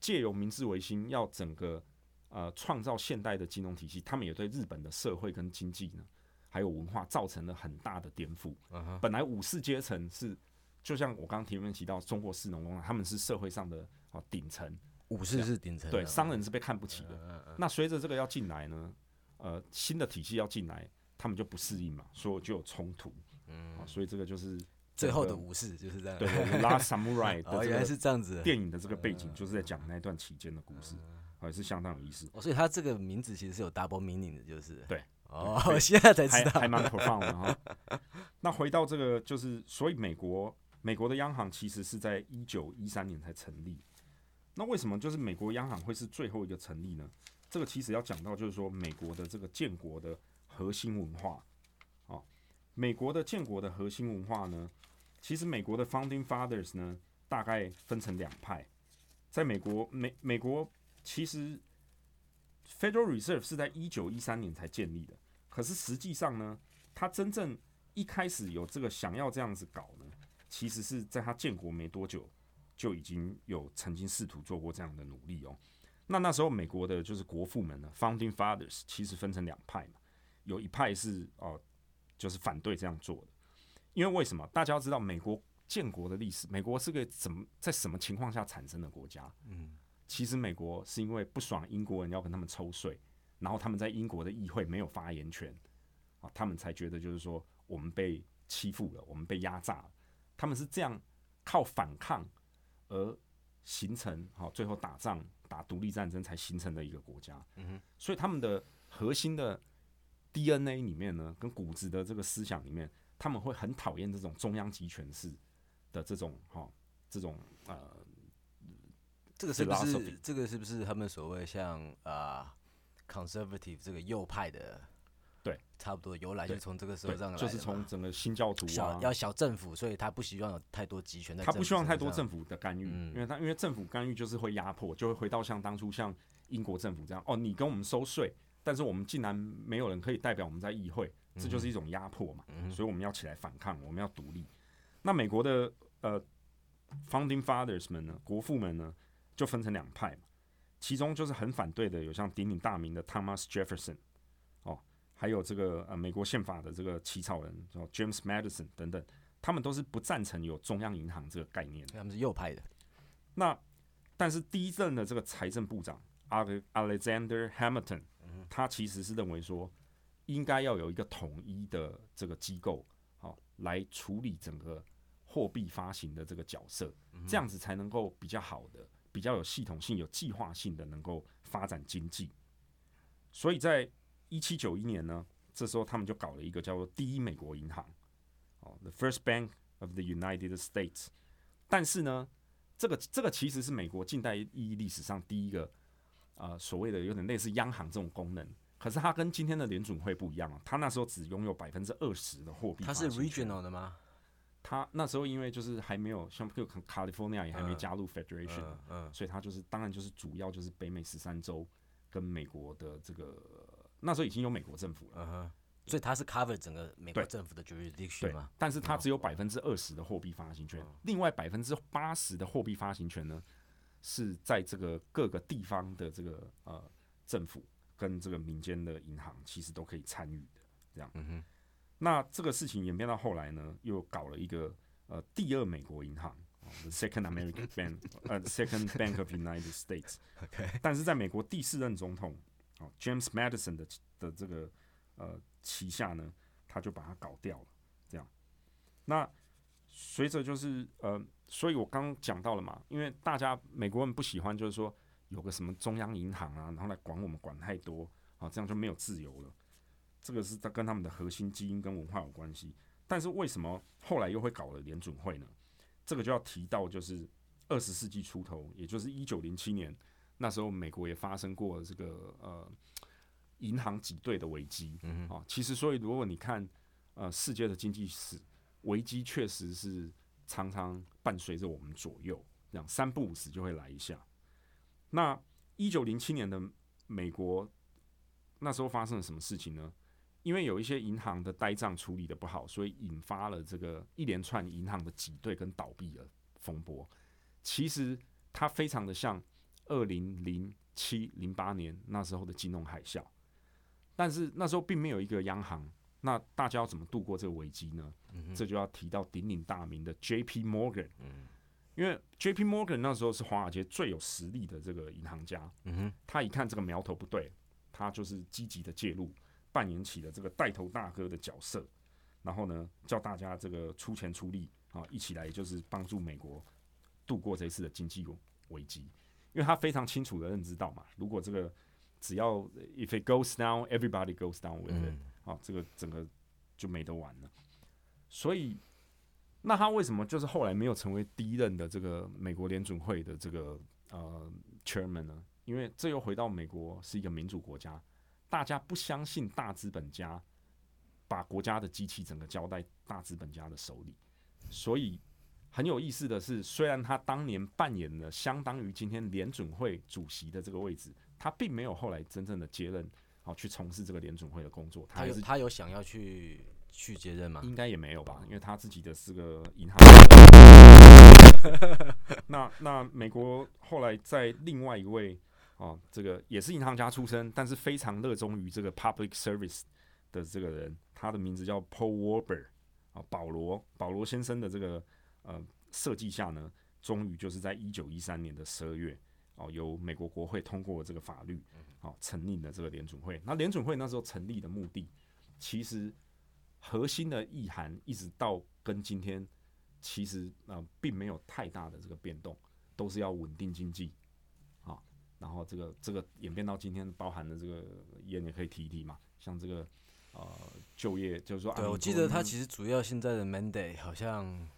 [SPEAKER 1] 借由明治维新，要整个呃创造现代的金融体系，他们也对日本的社会跟经济呢，还有文化造成了很大的颠覆。本来武士阶层是，就像我刚刚前面提到，中国士农工商，他们是社会上的啊顶层，
[SPEAKER 2] 武士是顶层，
[SPEAKER 1] 对商人是被看不起的。那随着这个要进来呢，呃，新的体系要进来，他们就不适应嘛，所以就有冲突。嗯、所以这个就是
[SPEAKER 2] 最后的 武士就是这样，
[SPEAKER 1] 对对拉 samurai
[SPEAKER 2] 哦，原来是这样子，
[SPEAKER 1] 电影的这个背景，就是在讲那段期间的故事，还是相当有意思，
[SPEAKER 2] 哦，所以它这个名字其实是有 double meaning 的，就是
[SPEAKER 1] 对。
[SPEAKER 2] 哦，我 现在才知道
[SPEAKER 1] 还还，蛮 profound 的哈。那回到这个，就是所以美国美国的央行其实是在一九一三年才成立。那为什么就是美国央行会是最后一个成立呢？这个其实要讲到就是说美国的这个建国的核心文化啊，美国的建国的核心文化呢，其实美国的 founding fathers 呢，大概分成两派。在美国美美国其实 Federal Reserve 是在一九一三年才建立的，可是实际上呢，它真正一开始有这个想要这样子搞呢，其实是在它建国没多久就已经有曾经试图做过这样的努力哦。那那时候美国的就是国父们呢，Founding Fathers 其实分成两派嘛，有一派是哦、就是反对这样做的，因为为什么？大家要知道美国建国的历史，美国是个怎么在什么情况下产生的国家？
[SPEAKER 2] 嗯，
[SPEAKER 1] 其实美国是因为不爽英国人要跟他们抽税，然后他们在英国的议会没有发言权啊，他们才觉得就是说我们被欺负了，我们被压榨了。他们是这样靠反抗而形成，好，最后打仗打独立战争才形成的一个国家。
[SPEAKER 2] 嗯
[SPEAKER 1] 所以他们的核心的 DNA 里面呢，跟骨子的这个思想里面，他们会很讨厌这种中央集权式的这种哈这种呃
[SPEAKER 2] 这个是不是这个是不是他们所谓像啊、conservative 这个右派的？
[SPEAKER 1] 对，
[SPEAKER 2] 差不多由来就
[SPEAKER 1] 对。
[SPEAKER 2] 从这个时候上来，
[SPEAKER 1] 就是从整个新教徒啊，
[SPEAKER 2] 小要小政府，所以他不希望有太多集权的
[SPEAKER 1] 他不希望太多政府的干预，
[SPEAKER 2] 嗯。
[SPEAKER 1] 因为他因为政府干预就是会压迫，就会回到像当初像英国政府这样，哦，你跟我们收税，但是我们竟然没有人可以代表我们在议会，这就是一种压迫嘛，
[SPEAKER 2] 嗯
[SPEAKER 1] 所以我们要起来反抗，我们要独立。那美国的呃 founding fathers 们呢，国父们呢，就分成两派嘛，其中就是很反对的，有像鼎鼎大名的 Thomas Jefferson，哦，还有这个呃美国宪法的这个起草人叫 James Madison 等等，他们都是不赞成有中央银行这个概念。
[SPEAKER 2] 他们是右派的。
[SPEAKER 1] 那但是第一任的这个财政部长 Alexander Hamilton，他其实是认为说，应该要有一个统一的这个机构，好来处理整个货币发行的这个角色，这样子才能够比较好的、比较有系统性、有计划性的能够发展经济。所以在一七九一年呢，这时候他们就搞了一个叫做第一美国银行，哦，The First Bank of the United States。但是呢，这个这个其实是美国近代意义历史上第一个，呃，所谓的有点类似央行这种功能。可是它跟今天的联准会不一样啊，它那时候只拥有百分之二十的货币。
[SPEAKER 2] 它是 regional 的吗？
[SPEAKER 1] 它那时候因为就是还没有像 California 也还没加入 Federation，嗯，所以它就是当然就是主要就是北美十三州跟美国的这个那时候已经有美国政府了，
[SPEAKER 2] 所以它是 cover 整个美国政府的 jurisdiction 嘛？
[SPEAKER 1] 但是它只有百分之二十的货币发行权，另外百分之八十的货币发行权呢是在这个各个地方的这个呃政府。跟这个民间的银行其实都可以参与的，这样。那这个事情演变到后来呢，又搞了一个呃第二美国银行，the second American Bank，呃 second Bank of United States。但是在美国第四任总统哦 James Madison 的的这个呃旗下呢，他就把它搞掉了，这样。那随着就是呃，所以我刚讲到了嘛，因为大家美国人不喜欢，就是说。有个什么中央银行啊，然后来管我们管太多啊，这样就没有自由了。这个是它跟他们的核心基因跟文化有关系。但是为什么后来又会搞了联准会呢？这个就要提到就是二十世纪初头，也就是一九零七年那时候，美国也发生过这个呃银行挤兑的危机嗯啊。其实所以如果你看呃世界的经济史，危机确实是常常伴随着我们左右，这样三不五时就会来一下。那一九零七年的美国，那时候发生了什么事情呢？因为有一些银行的呆账处理的不好，所以引发了这个一连串银行的挤兑跟倒闭的风波。其实它非常的像二零零七零八年那时候的金融海啸，但是那时候并没有一个央行。那大家要怎么度过这个危机呢？这就要提到鼎鼎大名的 J.P. Morgan。因为 J.P. Morgan 那时候是华尔街最有实力的这个银行家，嗯哼，他一看这个苗头不对，他就是积极的介入，扮演起了这个带头大哥的角色，然后呢，叫大家这个出钱出力啊，一起来就是帮助美国度过这次的经济危机，因为他非常清楚的认知到嘛，如果这个只要 if it goes down, everybody goes down with it，啊，这个整个就没得玩了，所以。那他为什么就是后来没有成为第一任的这个美国联准会的这个呃 chairman 呢？因为这又回到美国是一个民主国家，大家不相信大资本家把国家的机器整个交在大资本家的手里，所以很有意思的是，虽然他当年扮演了相当于今天联准会主席的这个位置，他并没有后来真正的接任，好去从事这个联准会的工作。
[SPEAKER 2] 他有他有想要去。去接任吗？
[SPEAKER 1] 应该也没有吧，因为他自己的是个银行。那那美国后来在另外一位啊，这个也是银行家出身，但是非常热衷于这个 public service 的这个人，他的名字叫 Paul Warburg 啊，保罗保罗先生的这个呃设计下呢，终于就是在一九一三年的十二月哦，由美国国会通过这个法律，哦，成立了这个联准会。那联准会那时候成立的目的，其实。核心的意涵一直到跟今天，其实呃并没有太大的这个变动，都是要稳定经济，啊，然后这个这个演变到今天，包含的这个也也可以提一提嘛，像这个呃就业，就是说，
[SPEAKER 2] 对我记得他其实主要现在的 mandate 好像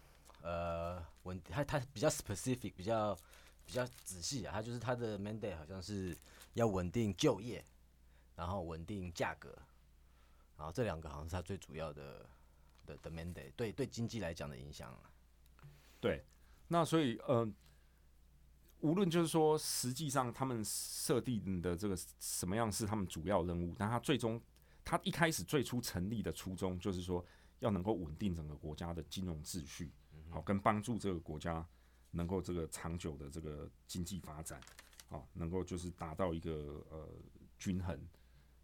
[SPEAKER 2] 呃稳，他他比较 specific，比较比较仔细啊，他就是他的 mandate 好像是要稳定就业，然后稳定价格。然后这两个好像是他最主要的的的 mandate，对对经济来讲的影响。
[SPEAKER 1] 对，那所以呃，无论就是说，实际上他们设定的这个什么样是他们主要任务，但他最终他一开始最初成立的初衷就是说，要能够稳定整个国家的金融秩序，好跟帮助这个国家能够这个长久的这个经济发展，啊能够就是达到一个呃均衡。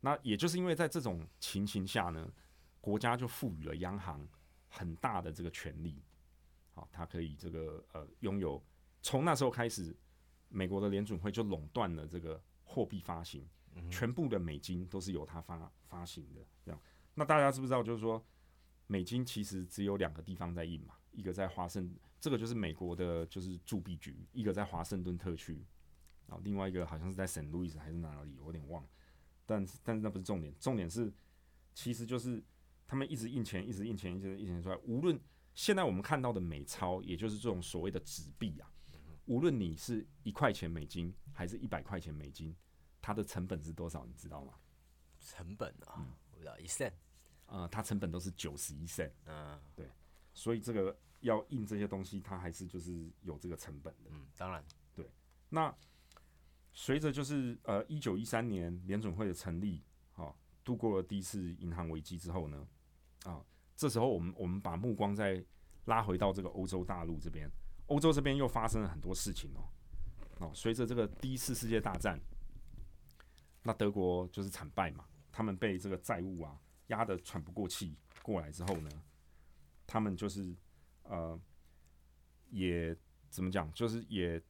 [SPEAKER 1] 那也就是因为在这种情形下呢，国家就赋予了央行很大的这个权利，好，它可以这个呃拥有。从那时候开始，美国的联准会就垄断了这个货币发行，全部的美金都是由它发发行的。这样，那大家知不知道？就是说，美金其实只有两个地方在印嘛，一个在华盛，这个就是美国的，就是铸币局，一个在华盛顿特区，然后，另外一个好像是在圣路易斯还是哪里，我有点忘。但是，但是那不是重点，重点是，其实就是他们一直印钱，一直印钱，一直印钱出来。无论现在我们看到的美钞，也就是这种所谓的纸币啊。无论你是一块钱美金还是一百块钱美金，它的成本是多少？你知道吗？
[SPEAKER 2] 成本啊，我不知道一 cent，
[SPEAKER 1] 呃，它成本都是九十一 cent。
[SPEAKER 2] 嗯，
[SPEAKER 1] 对，所以这个要印这些东西，它还是就是有这个成本的。
[SPEAKER 2] 嗯，当然，
[SPEAKER 1] 对。那随着就是呃一九一三年联准会的成立，好，度过了第一次银行危机之后呢，啊，这时候我们我们把目光再拉回到这个欧洲大陆这边。欧洲这边又发生了很多事情哦，哦，随着这个第一次世界大战，那德国就是惨败嘛，他们被这个债务啊压得喘不过气过来之后呢，他们就是呃，也怎么讲，就是也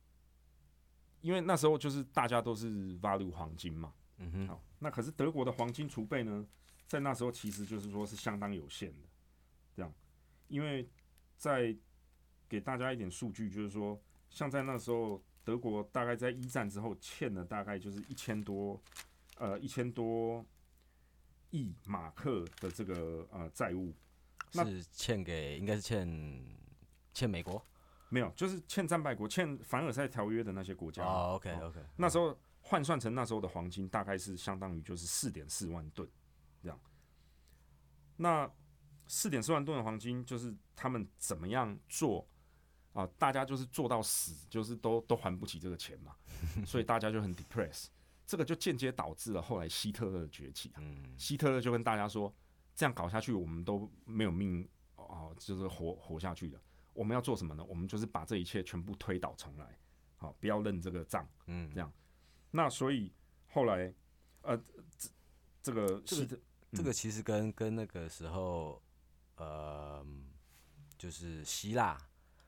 [SPEAKER 1] 因为那时候就是大家都是 value 黄金嘛，
[SPEAKER 2] 嗯哼，
[SPEAKER 1] 好，那可是德国的黄金储备呢，在那时候其实就是说是相当有限的，这样，因为在给大家一点数据，就是说，像在那时候，德国大概在一战之后欠了大概就是一千多，呃，一千多亿马克的这个呃债务，
[SPEAKER 2] 是欠给应该是欠欠美国，
[SPEAKER 1] 没有，就是欠战败国，欠凡尔赛条约的那些国家。
[SPEAKER 2] 哦，OK OK，
[SPEAKER 1] 那时候换算成那时候的黄金，大概是相当于就是四点四万吨这样。那四点四万吨的黄金，就是他们怎么样做？啊，大家就是做到死，就是都都还不起这个钱嘛，所以大家就很 depress，这个就间接导致了后来希特勒的崛起啊。希特勒就跟大家说，这样搞下去，我们都没有命哦，就是活活下去的。我们要做什么呢？我们就是把这一切全部推倒重来，好，不要认这个账。
[SPEAKER 2] 嗯，
[SPEAKER 1] 这样。那所以后来，呃，这这个
[SPEAKER 2] 这个这个其实跟跟那个时候，呃，就是希腊。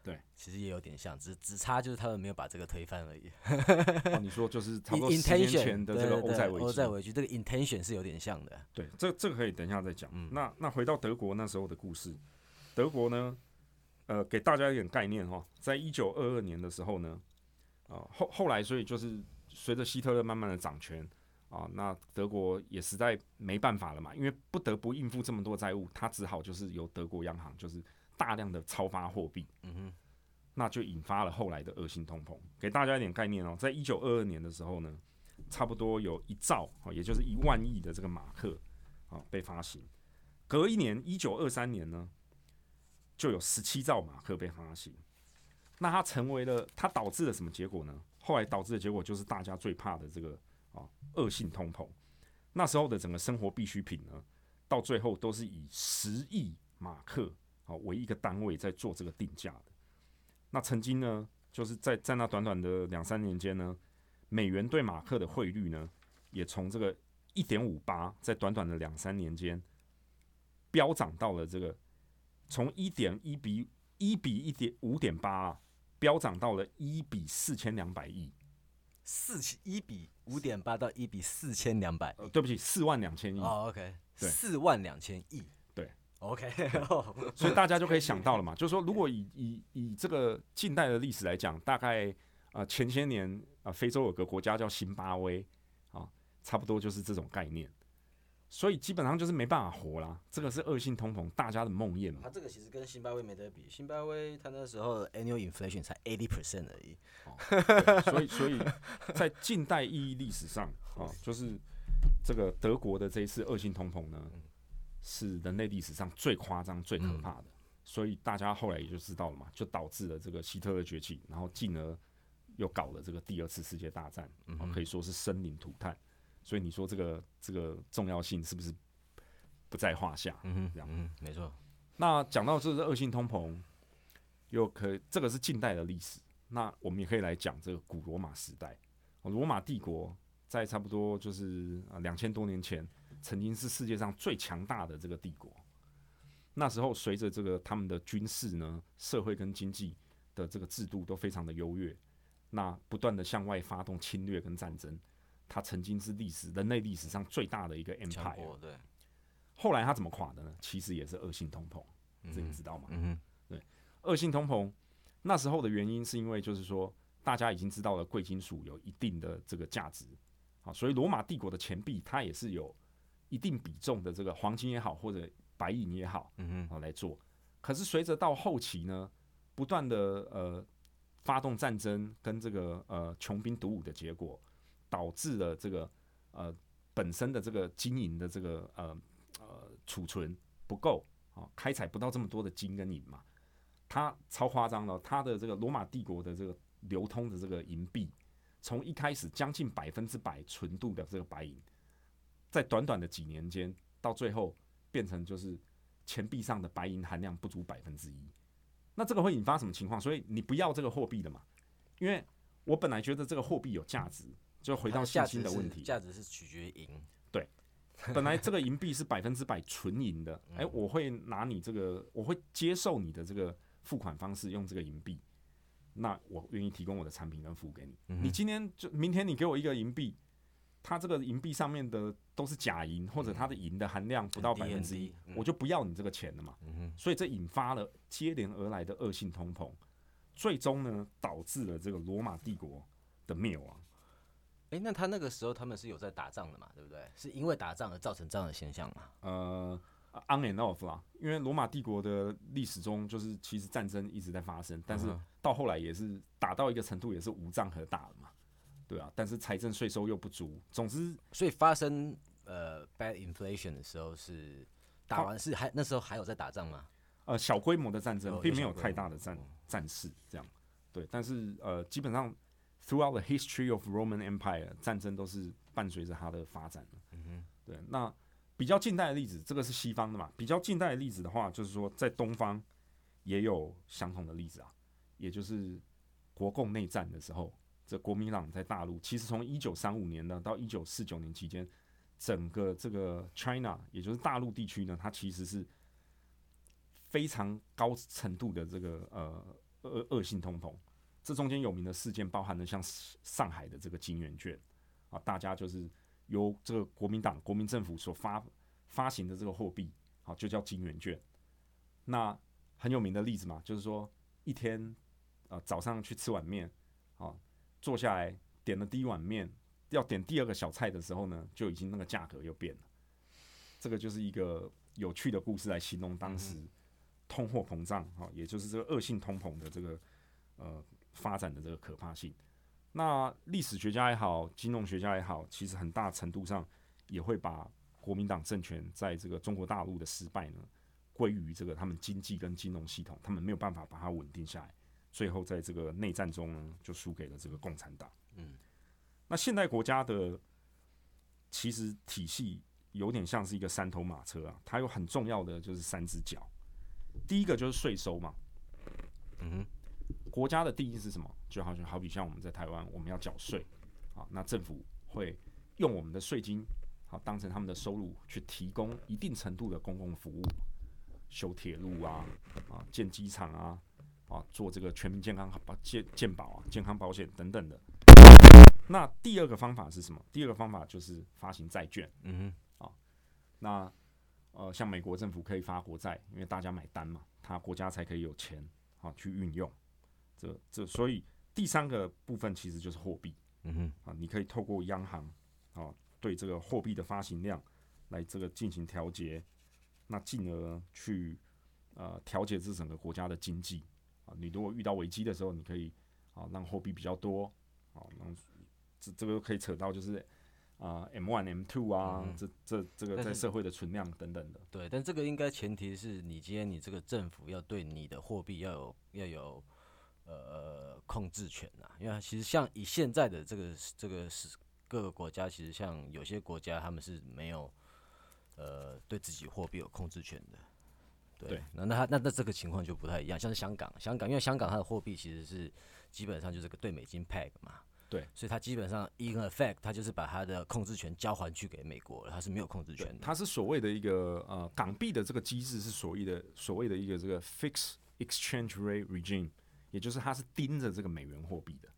[SPEAKER 1] 对，
[SPEAKER 2] 其实也有点像，只只差就是他们没有把这个推翻而已。
[SPEAKER 1] 哦你说就是 差不多十年前的这个欧债危机，
[SPEAKER 2] 欧债危机这个 intention 是有点像的。
[SPEAKER 1] 对，这这个可以等一下再讲。那那回到德国那时候的故事，德国呢，呃，给大家一点概念哈，在一九二二年的时候呢，啊后后来所以就是随着希特勒慢慢的掌权啊，那德国也实在没办法了嘛，因为不得不应付这么多债务，他只好就是由德国央行就是。大量的超发货币，
[SPEAKER 2] 嗯哼，
[SPEAKER 1] 那就引发了后来的恶性通膨。给大家一点概念哦，在一九二二年的时候呢，差不多有一兆，也就是一万亿的这个马克啊被发行。隔一年，一九二三年呢，就有十七兆马克被发行。那它成为了，它导致了什么结果呢？后来导致的结果就是大家最怕的这个啊恶性通膨。那时候的整个生活必需品呢，到最后都是以十亿马克。好，为一个单位在做这个定价的。那曾经呢，就是在在那短短的两三年间呢，美元对马克的汇率呢，也从这个一点五八，在短短的两三年间，飙涨到了这个从一点一比一比一点五点八啊，飙涨到了一比四千两百亿。
[SPEAKER 2] 四千一比五点八到一比四千两百，
[SPEAKER 1] 对不起，四万两千亿。
[SPEAKER 2] 哦，OK，四万两千亿。OK，
[SPEAKER 1] 所以 大家就可以想到了嘛，就是说，如果以以以这个近代的历史来讲，大概啊前些年啊非洲有个国家叫辛巴威啊，差不多就是这种概念，所以基本上就是没办法活啦。这个是恶性通膨，大家的梦魇嘛。
[SPEAKER 2] 它这个其实跟辛巴威没得比，辛巴威它那时候 annual inflation 才 eighty percent 而已。
[SPEAKER 1] 所以所以 在近代意义历史上啊，就是这个德国的这一次恶性通膨呢。是人类历史上最夸张、最可怕的，所以大家后来也就知道了嘛，就导致了这个希特勒崛起，然后进而又搞了这个第二次世界大战，可以说是生灵涂炭。所以你说这个这个重要性是不是不在话下？
[SPEAKER 2] 嗯
[SPEAKER 1] 这样，
[SPEAKER 2] 嗯，没错。
[SPEAKER 1] 那讲到这个恶性通膨，又可以这个是近代的历史，那我们也可以来讲这个古罗马时代。罗马帝国在差不多就是啊两千多年前。曾经是世界上最强大的这个帝国，那时候随着这个他们的军事呢、社会跟经济的这个制度都非常的优越，那不断的向外发动侵略跟战争，它曾经是历史人类历史上最大的一个 empire。
[SPEAKER 2] 对，
[SPEAKER 1] 后来它怎么垮的呢？其实也是恶性通膨，这你知道吗？
[SPEAKER 2] 嗯对
[SPEAKER 1] 恶性通膨那时候的原因是因为就是说大家已经知道了贵金属有一定的这个价值，啊，所以罗马帝国的钱币它也是有一定比重的这个黄金也好或者白银也好，
[SPEAKER 2] 哼，嗯哼，
[SPEAKER 1] 啊来做。可是随着到后期呢，不断的呃发动战争跟这个呃穷兵黩武的结果，导致了这个呃本身的这个金银的这个呃呃储存不够啊，开采不到这么多的金跟银嘛。它超夸张了，它的这个罗马帝国的这个流通的这个银币，从一开始将近百分之百纯度的这个白银，在短短的几年间，到最后变成就是钱币上的白银含量不足百分之一。那这个会引发什么情况？所以你不要这个货币了嘛？因为我本来觉得这个货币有价值，就回到信心的问题。
[SPEAKER 2] 价值是取决于银，
[SPEAKER 1] 本来这个银币是百分之百纯银的，
[SPEAKER 2] 嗯
[SPEAKER 1] 哎、我会拿你这个，我会接受你的这个付款方式，用这个银币，那我愿意提供我的产品跟服务给你。
[SPEAKER 2] 嗯
[SPEAKER 1] 你今天就明天你给我一个银币，它这个银币上面的都是假银，或者它的银的含量不到百分之一我就不要你这个钱了嘛。所以这引发了接连而来的恶性通膨，最终呢导致了这个罗马帝国的灭亡。
[SPEAKER 2] 哎、那他那个时候他们是有在打仗的嘛，对不对？是因为打仗而造成这样的现象嘛？
[SPEAKER 1] 呃，on and off 啦，因为罗马帝国的历史中，就是其实战争一直在发生，但是到后来也是打到一个程度，也是无仗可打了嘛，对啊，但是财政税收又不足，总之
[SPEAKER 2] 所以发生呃 bad inflation 的时候是打完是还那时候还有在打仗吗？
[SPEAKER 1] 呃小规模的战争
[SPEAKER 2] 哦
[SPEAKER 1] 并没有太大的战战事这样，对，但是呃基本上 throughout the history of Roman Empire 战争都是伴随着它的发展的，
[SPEAKER 2] 嗯哼，
[SPEAKER 1] 对，那比较近代的例子，这个是西方的嘛？比较近代的例子的话，就是说在东方也有相同的例子啊，也就是国共内战的时候，这国民党在大陆，其实从一九三五年呢到一九四九年期间，整个这个 China，也就是大陆地区呢，它其实是非常高程度的这个呃恶恶性通膨。这中间有名的事件包含了像上海的这个金圆券啊，大家就是由这个国民党、国民政府所发发行的这个货币，好、就叫金圆券。那很有名的例子嘛，就是说一天呃早上去吃碗面，坐下来点了第一碗面，要点第二个小菜的时候呢，就已经那个价格又变了。这个就是一个有趣的故事来形容当时通货膨胀哈，也就是这个恶性通膨的这个呃发展的这个可怕性。那历史学家也好，金融学家也好，其实很大程度上也会把国民党政权在这个中国大陆的失败呢，归于这个他们经济跟金融系统，他们没有办法把它稳定下来，最后在这个内战中呢，就输给了这个共产党。
[SPEAKER 2] 嗯，
[SPEAKER 1] 那现代国家的其实体系有点像是一个三头马车啊，它有很重要的就是三只脚，第一个就是税收嘛，
[SPEAKER 2] 嗯哼，
[SPEAKER 1] 国家的定义是什么？就好像好比像我们在台湾，我们要缴税，啊，那政府会用我们的税金，好当成他们的收入去提供一定程度的公共服务，修铁路啊，啊建机场啊，啊做这个全民健康保健健保啊、健康保险等等的。那第二个方法是什么？第二个方法就是发行债券。
[SPEAKER 2] 嗯哼，啊
[SPEAKER 1] 那呃，像美国政府可以发国债，因为大家买单嘛，他国家才可以有钱啊去运用。这这，所以第三个部分其实就是货币，
[SPEAKER 2] 嗯哼，
[SPEAKER 1] 啊，你可以透过央行啊对这个货币的发行量来这个进行调节，那进而去呃调节这整个国家的经济啊。你如果遇到危机的时候，你可以啊让货币比较多啊，让这这个可以扯到就是啊 M one M two 啊，
[SPEAKER 2] 嗯
[SPEAKER 1] 这这这个在社会的存量等等的。
[SPEAKER 2] 对，但这个应该前提是你今天你这个政府要对你的货币要有要有呃控制权呐，因为其实像以现在的这个这个是各个国家，其实像有些国家他们是没有呃对自己货币有控制权的。对。
[SPEAKER 1] 对，
[SPEAKER 2] 那那他那那这个情况就不太一样，像是香港，香港因为香港它的货币其实是基本上就是个对美金 peg 嘛，
[SPEAKER 1] 对，
[SPEAKER 2] 所以它基本上 in effect，它就是把它的控制权交还去给美国了，它是没有控制权的。
[SPEAKER 1] 它是所谓的一个呃港币的这个机制是所谓的所谓的一个这个 fixed exchange rate regime，也就是它是盯着这个美元货币的。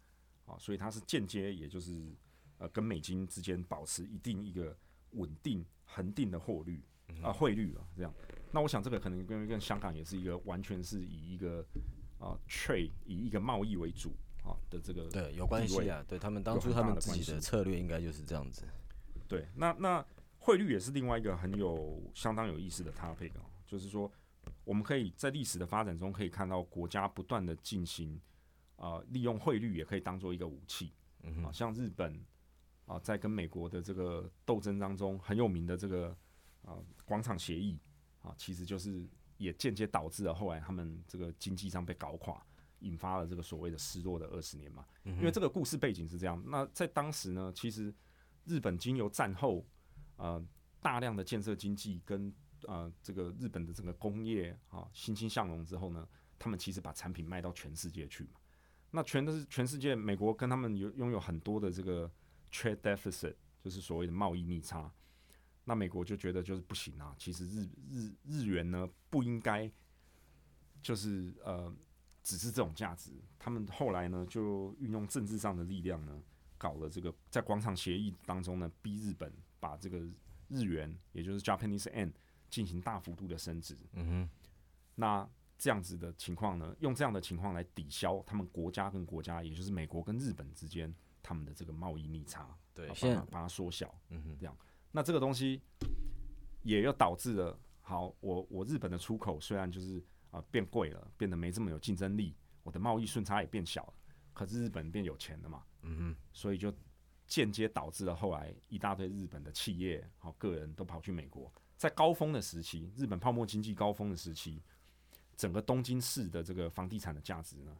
[SPEAKER 1] 啊，所以它是间接也就是呃跟美金之间保持一定一个稳定恒定的货率啊汇率啊这样。那我想这个可能跟跟香港也是一个完全是以一个啊 trade 以一个贸易为主啊的这个
[SPEAKER 2] 对有关系啊，对他们当初他们自己的策略应该就是这样子。
[SPEAKER 1] 对，那那汇率也是另外一个很有相当有意思的 topic 啊，就是说我们可以在历史的发展中可以看到国家不断的进行啊利用汇率也可以当做一个武器，啊像日本啊在跟美国的这个斗争当中很有名的这个啊广场协议。啊，其实就是也间接导致了后来他们这个经济上被搞垮，引发了这个所谓的失落的二十年嘛。因为这个故事背景是这样，那在当时呢，其实日本经由战后呃大量的建设经济跟呃这个日本的这个工业啊欣欣向荣之后呢，他们其实把产品卖到全世界去嘛。那全都是全世界，美国跟他们有拥有很多的这个 trade deficit，就是所谓的贸易逆差。那美国就觉得就是不行啊，其实日日日元呢不应该就是呃只是这种价值。他们后来呢就运用政治上的力量呢，搞了这个在广场协议当中呢，逼日本把这个日元，也就是 Japanese yen 进行大幅度的升值。嗯哼，那这样子的情况呢，用这样的情况来抵消他们国家跟国家，也就是美国跟日本之间他们的这个贸易逆差，
[SPEAKER 2] 对，
[SPEAKER 1] 把它把它缩小。嗯哼，这样。那这个东西也又导致了，好，我我日本的出口虽然就是啊变贵了，变得没这么有竞争力，我的贸易顺差也变小了，可是日本变有钱了嘛，嗯哼，所以就间接导致了后来一大堆日本的企业好个人都跑去美国，在高峰的时期，日本泡沫经济高峰的时期，整个东京市的这个房地产的价值呢，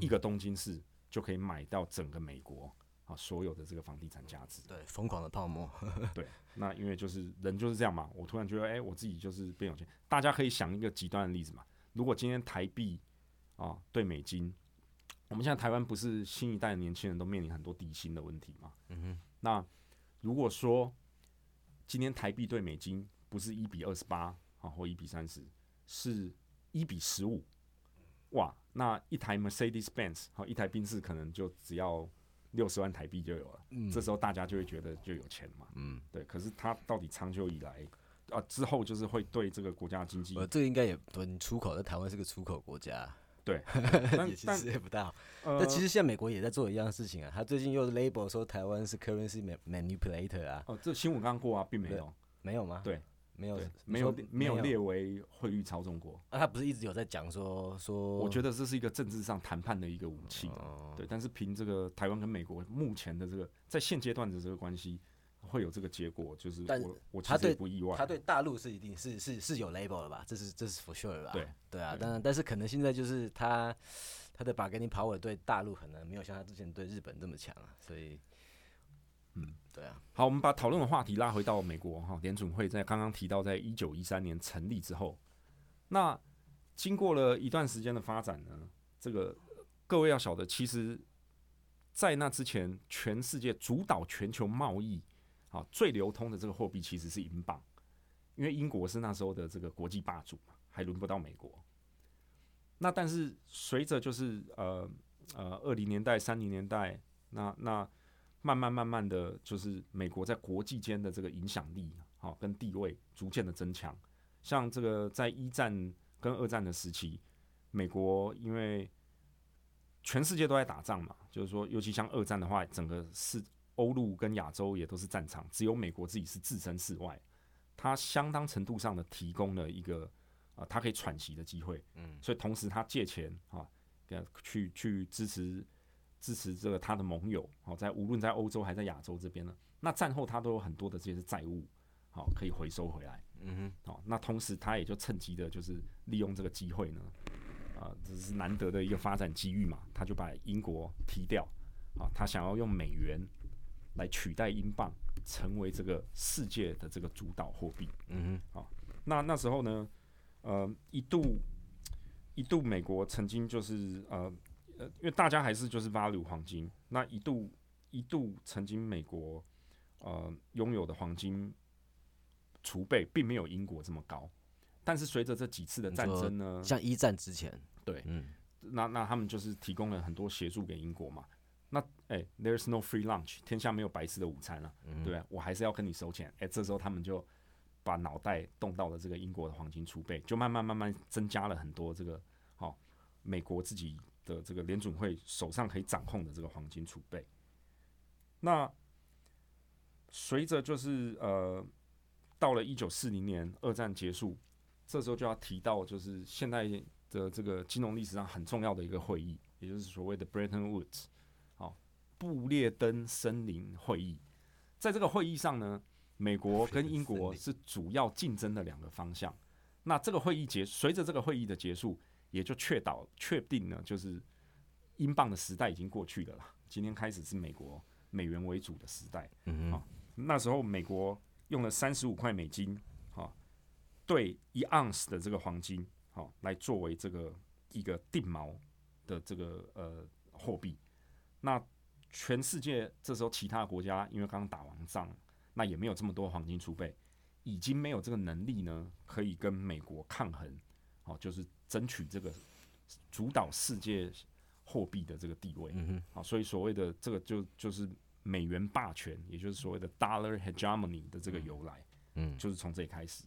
[SPEAKER 1] 一个东京市就可以买到整个美国。啊，所有的这个房地产价值，
[SPEAKER 2] 对，疯狂的泡沫，
[SPEAKER 1] 对，那因为就是人就是这样嘛，我突然觉得，哎，我自己就是变有钱。大家可以想一个极端的例子嘛，如果今天台币啊对美金，我们现在台湾不是新一代的年轻人都面临很多底薪的问题嘛，嗯哼，那如果说今天台币对美金不是一比二十八啊或一比三十，是一比十五，哇，那一台 Mercedes Benz 好，一台宾士可能就只要。六十万台币就有了，这时候大家就会觉得就有钱嘛。嗯，对。可是它到底长久以来啊，之后就是会对这个国家经济，
[SPEAKER 2] 呃，这个应该也对你出口，在台湾是个出口国家，
[SPEAKER 1] 对，
[SPEAKER 2] 也 其实也不大好。但其实现在美国也在做一样的事情啊，他最近又 label 说台湾是 currency manipulator 啊。
[SPEAKER 1] 哦，这新闻刚刚过啊，并没有，
[SPEAKER 2] 没有吗？
[SPEAKER 1] 对。
[SPEAKER 2] 没有，
[SPEAKER 1] 没有，没有列为汇率操纵国。
[SPEAKER 2] 啊，他不是一直有在讲说说？
[SPEAKER 1] 我觉得这是一个政治上谈判的一个武器。对，但是凭这个台湾跟美国目前的这个在现阶段的这个关系，会有这个结果，就是我我其实不意外。
[SPEAKER 2] 他对大陆是一定是是是有 label 的吧？这是这是 for sure 吧？
[SPEAKER 1] 对
[SPEAKER 2] 对啊，但但是可能现在就是他他的 bargaining power 对大陆可能没有像他之前对日本这么强啊，所以。嗯，对啊。
[SPEAKER 1] 好，我们把讨论的话题拉回到美国哈，联准会在刚刚提到，在一九一三年成立之后，那经过了一段时间的发展呢，这个各位要晓得，其实，在那之前，全世界主导全球贸易啊最流通的这个货币其实是英镑，因为英国是那时候的这个国际霸主嘛，还轮不到美国。那但是随着就是呃呃二零年代、三零年代，那那。慢慢慢慢的就是美国在国际间的这个影响力，好跟地位逐渐的增强。像这个在一战跟二战的时期，美国因为全世界都在打仗嘛，就是说，尤其像二战的话，整个是欧陆跟亚洲也都是战场，只有美国自己是置身事外。它相当程度上的提供了一个啊，它可以喘息的机会。嗯，所以同时他借钱啊，去去支持。支持这个他的盟友，好在无论在欧洲还在亚洲这边呢，那战后他都有很多的这些债务，好可以回收回来，嗯哼，好那同时他也就趁机的，就是利用这个机会呢，啊这是难得的一个发展机遇嘛，他就把英国踢掉，啊他想要用美元来取代英镑，成为这个世界的这个主导货币，嗯哼，好那那时候呢，呃一度一度美国曾经就是呃。呃，因为大家还是就是 value 黄金，那一度一度曾经美国呃拥有的黄金储备并没有英国这么高，但是随着这几次的战争呢，
[SPEAKER 2] 像一战之前，
[SPEAKER 1] 对，
[SPEAKER 2] 嗯，
[SPEAKER 1] 那那他们就是提供了很多协助给英国嘛。那哎、t h e r e s no free lunch，天下没有白吃的午餐了、对不对？我还是要跟你收钱。哎、这时候他们就把脑袋动到了这个英国的黄金储备，就慢慢慢慢增加了很多这个好、美国自己的这个联准会手上可以掌控的这个黄金储备。那随着就是呃，到了一九四零年二战结束，这时候就要提到就是现代的这个金融历史上很重要的一个会议，也就是所谓的 Bretton Woods，好，布列登森林会议。在这个会议上呢，美国跟英国是主要竞争的两个方向。那这个会议结，随着这个会议的结束，也就确导确定呢，就是英镑的时代已经过去了啦。今天开始是美国美元为主的时代。
[SPEAKER 2] 嗯
[SPEAKER 1] 好那时候美国用了三十五块美金，哈、对一盎司的这个黄金，好、来作为这个一个定锚的这个呃货币。那全世界这时候其他国家因为刚刚打完仗，那也没有这么多黄金储备，已经没有这个能力呢，可以跟美国抗衡，好、就是争取这个主导世界货币的这个地位。
[SPEAKER 2] 嗯哼，
[SPEAKER 1] 好，所以所谓的这个就就是美元霸权，也就是所谓的 dollar hegemony 的这个由来，
[SPEAKER 2] 嗯
[SPEAKER 1] 就是从这里开始。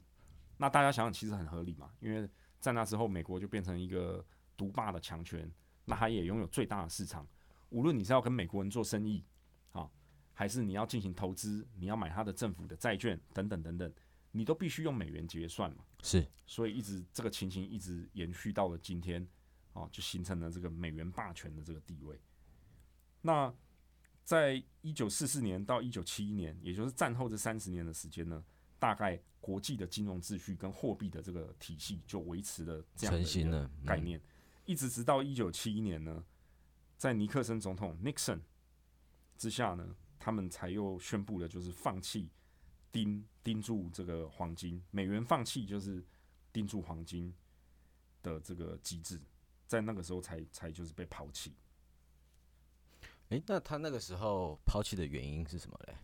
[SPEAKER 1] 那大家想想，其实很合理嘛，因为在那之后，美国就变成一个独霸的强权，那它也拥有最大的市场。无论你是要跟美国人做生意，啊，还是你要进行投资，你要买它的政府的债券等等等等，你都必须用美元结算嘛。
[SPEAKER 2] 是，
[SPEAKER 1] 所以一直这个情形一直延续到了今天，哦，就形成了这个美元霸权的这个地位。那在一九四四年到一九七一年，也就是战后这三十年的时间呢，大概国际的金融秩序跟货币的这个体系就维持了这样的概念，一直直到一九七一年呢，在尼克森总统 Nixon 之下呢，他们才又宣布了就是放弃盯盯住这个黄金，美元放弃就是盯住黄金的这个机制，在那个时候才才就是被抛弃。
[SPEAKER 2] 诶，那他那个时候抛弃的原因是什么嘞？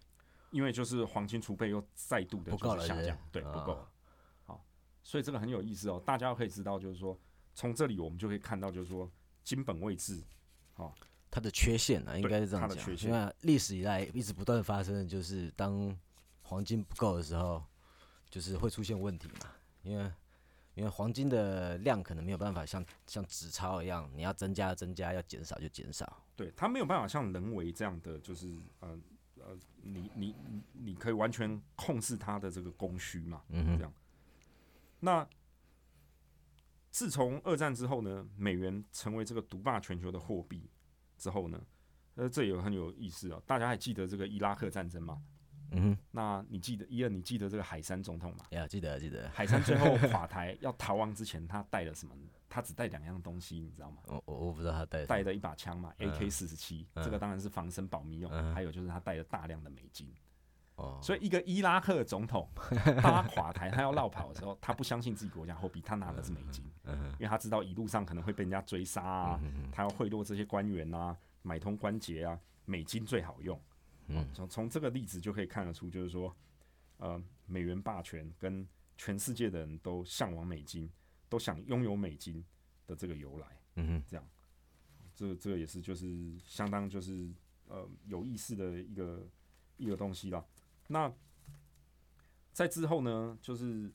[SPEAKER 1] 因为就是黄金储备又再度的
[SPEAKER 2] 不够了
[SPEAKER 1] 下降，对，不够
[SPEAKER 2] 啊。
[SPEAKER 1] 好，所以这个很有意思哦，大家可以知道，就是说从这里我们就可以看到，就是说金本位制，
[SPEAKER 2] 它的缺陷啊，应该是这样
[SPEAKER 1] 的缺，陷
[SPEAKER 2] 因为历史以来一直不断发生的就是当黄金不够的时候，就是会出现问题嘛，因为因为黄金的量可能没有办法像像纸钞一样，你要增加增加，要减少就减少。
[SPEAKER 1] 对，它没有办法像人为这样的，就是呃呃，你你你你可以完全控制它的这个供需嘛，
[SPEAKER 2] 嗯哼
[SPEAKER 1] 这样。那自从二战之后呢，美元成为这个独霸全球的货币之后呢，呃，这也很有意思啊、大家还记得这个伊拉克战争吗？
[SPEAKER 2] 嗯，
[SPEAKER 1] 那你记得伊恩，你记得这个海山总统吗？
[SPEAKER 2] 呀，记得记得，
[SPEAKER 1] 海山最后垮台要逃亡之前，他带了什么？他只带两样东西，你知道吗？
[SPEAKER 2] 我我我不知道他带
[SPEAKER 1] 带了一把枪嘛
[SPEAKER 2] 嗯
[SPEAKER 1] ，AK 四十七，这个当然是防身保密用还有就是他带了大量的美金，
[SPEAKER 2] 哦，
[SPEAKER 1] 所以一个伊拉克总统，当他垮台，他要绕跑的时候，他不相信自己国家货币，他拿的是美金，
[SPEAKER 2] 嗯
[SPEAKER 1] 因为他知道一路上可能会被人家追杀啊，他要贿赂这些官员啊，买通关节啊，美金最好用。
[SPEAKER 2] 嗯
[SPEAKER 1] 从从这个例子就可以看得出，就是说，呃，美元霸权跟全世界的人都向往美金，都想拥有美金的这个由来。
[SPEAKER 2] 嗯哼，
[SPEAKER 1] 这个这个也是就是相当就是呃有意思的一个一个东西啦。那在之后呢，就是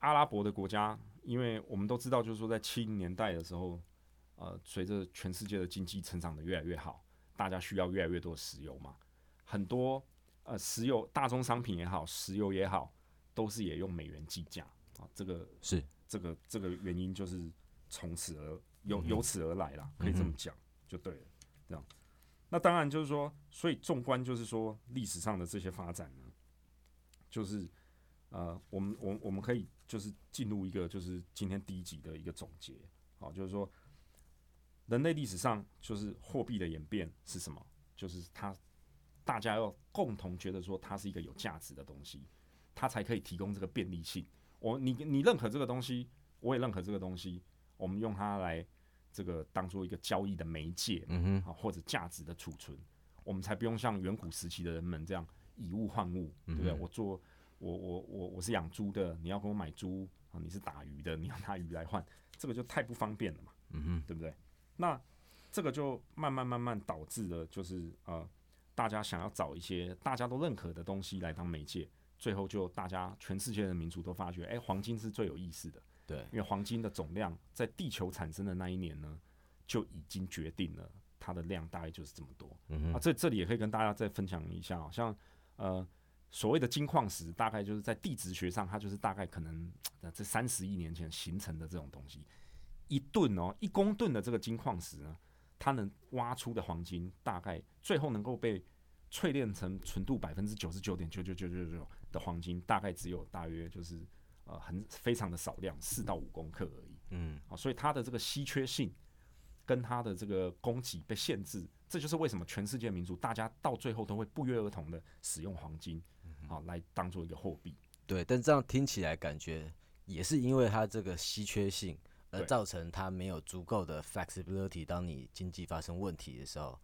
[SPEAKER 1] 阿拉伯的国家，因为我们都知道，就是说在七零年代的时候，呃，随着全世界的经济成长的越来越好，大家需要越来越多的石油嘛，很多呃石油大宗商品也好，石油也好，都是也用美元计价啊，这个
[SPEAKER 2] 是。
[SPEAKER 1] 这个这个原因就是从此而由由此而来啦，可以这么讲就对了。这样，那当然就是说，所以纵观就是说历史上的这些发展呢，就是呃，我们我我们可以就是进入一个就是今天第一集的一个总结，好，就是说人类历史上就是货币的演变是什么？就是它大家要共同觉得说它是一个有价值的东西，它才可以提供这个便利性。我你你认可这个东西，我也认可这个东西，我们用它来这个当做一个交易的媒介，
[SPEAKER 2] 嗯哼，
[SPEAKER 1] 啊，或者价值的储存，我们才不用像远古时期的人们这样以物换物，对不对？
[SPEAKER 2] 嗯
[SPEAKER 1] 我做我我我我是养猪的，你要给我买猪啊，你是打鱼的，你要拿鱼来换，这个就太不方便了嘛，
[SPEAKER 2] 嗯哼，
[SPEAKER 1] 对不对？那这个就慢慢慢慢导致了，就是呃，大家想要找一些大家都认可的东西来当媒介，最后就大家全世界的民族都发觉，哎、黄金是最有意思的。
[SPEAKER 2] 对，
[SPEAKER 1] 因为黄金的总量在地球产生的那一年呢，就已经决定了它的量大概就是这么多。啊，
[SPEAKER 2] 嗯啊，
[SPEAKER 1] 这这里也可以跟大家再分享一下、哦，像呃所谓的金矿石，大概就是在地质学上，它就是大概可能呃这三十亿年前形成的这种东西。一吨哦，一公吨的这个金矿石呢，它能挖出的黄金，大概最后能够被淬炼成纯度百分之九十九点九九九九九的黄金，大概只有大约就是呃很非常的少量，四到五公克而已。
[SPEAKER 2] 嗯，
[SPEAKER 1] 啊，所以它的这个稀缺性跟它的这个供给被限制，这就是为什么全世界民族大家到最后都会不约而同的使用黄金啊来当做一个货币。
[SPEAKER 2] 对，但这样听起来感觉也是因为它这个稀缺性，而造成它没有足够的 flexibility。当你经济发生问题的时候，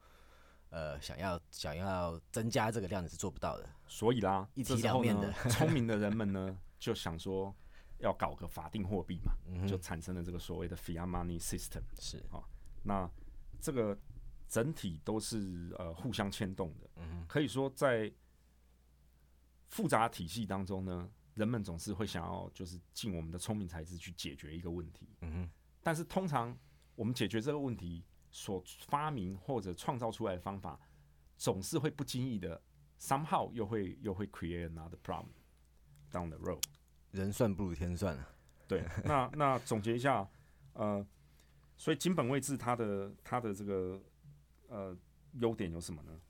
[SPEAKER 2] 呃，想要想要增加这个量你是做不到的。
[SPEAKER 1] 所以啦，
[SPEAKER 2] 一体
[SPEAKER 1] 这时候呢
[SPEAKER 2] 两面的，
[SPEAKER 1] 聪明的人们呢就想说要搞个法定货币嘛，
[SPEAKER 2] 嗯，
[SPEAKER 1] 就产生了这个所谓的 fiat money system。
[SPEAKER 2] 是，
[SPEAKER 1] 那这个整体都是呃互相牵动的，
[SPEAKER 2] 嗯，
[SPEAKER 1] 可以说在复杂体系当中呢，人们总是会想要就是尽我们的聪明才智去解决一个问题，
[SPEAKER 2] 嗯哼，
[SPEAKER 1] 但是通常我们解决这个问题所发明或者创造出来的方法，总是会不经意的 somehow 又会又会 create another problem down the road。
[SPEAKER 2] 人算不如天算啊。
[SPEAKER 1] 对，那那总结一下，呃，所以金本位制它的它的这个呃优点有什么呢？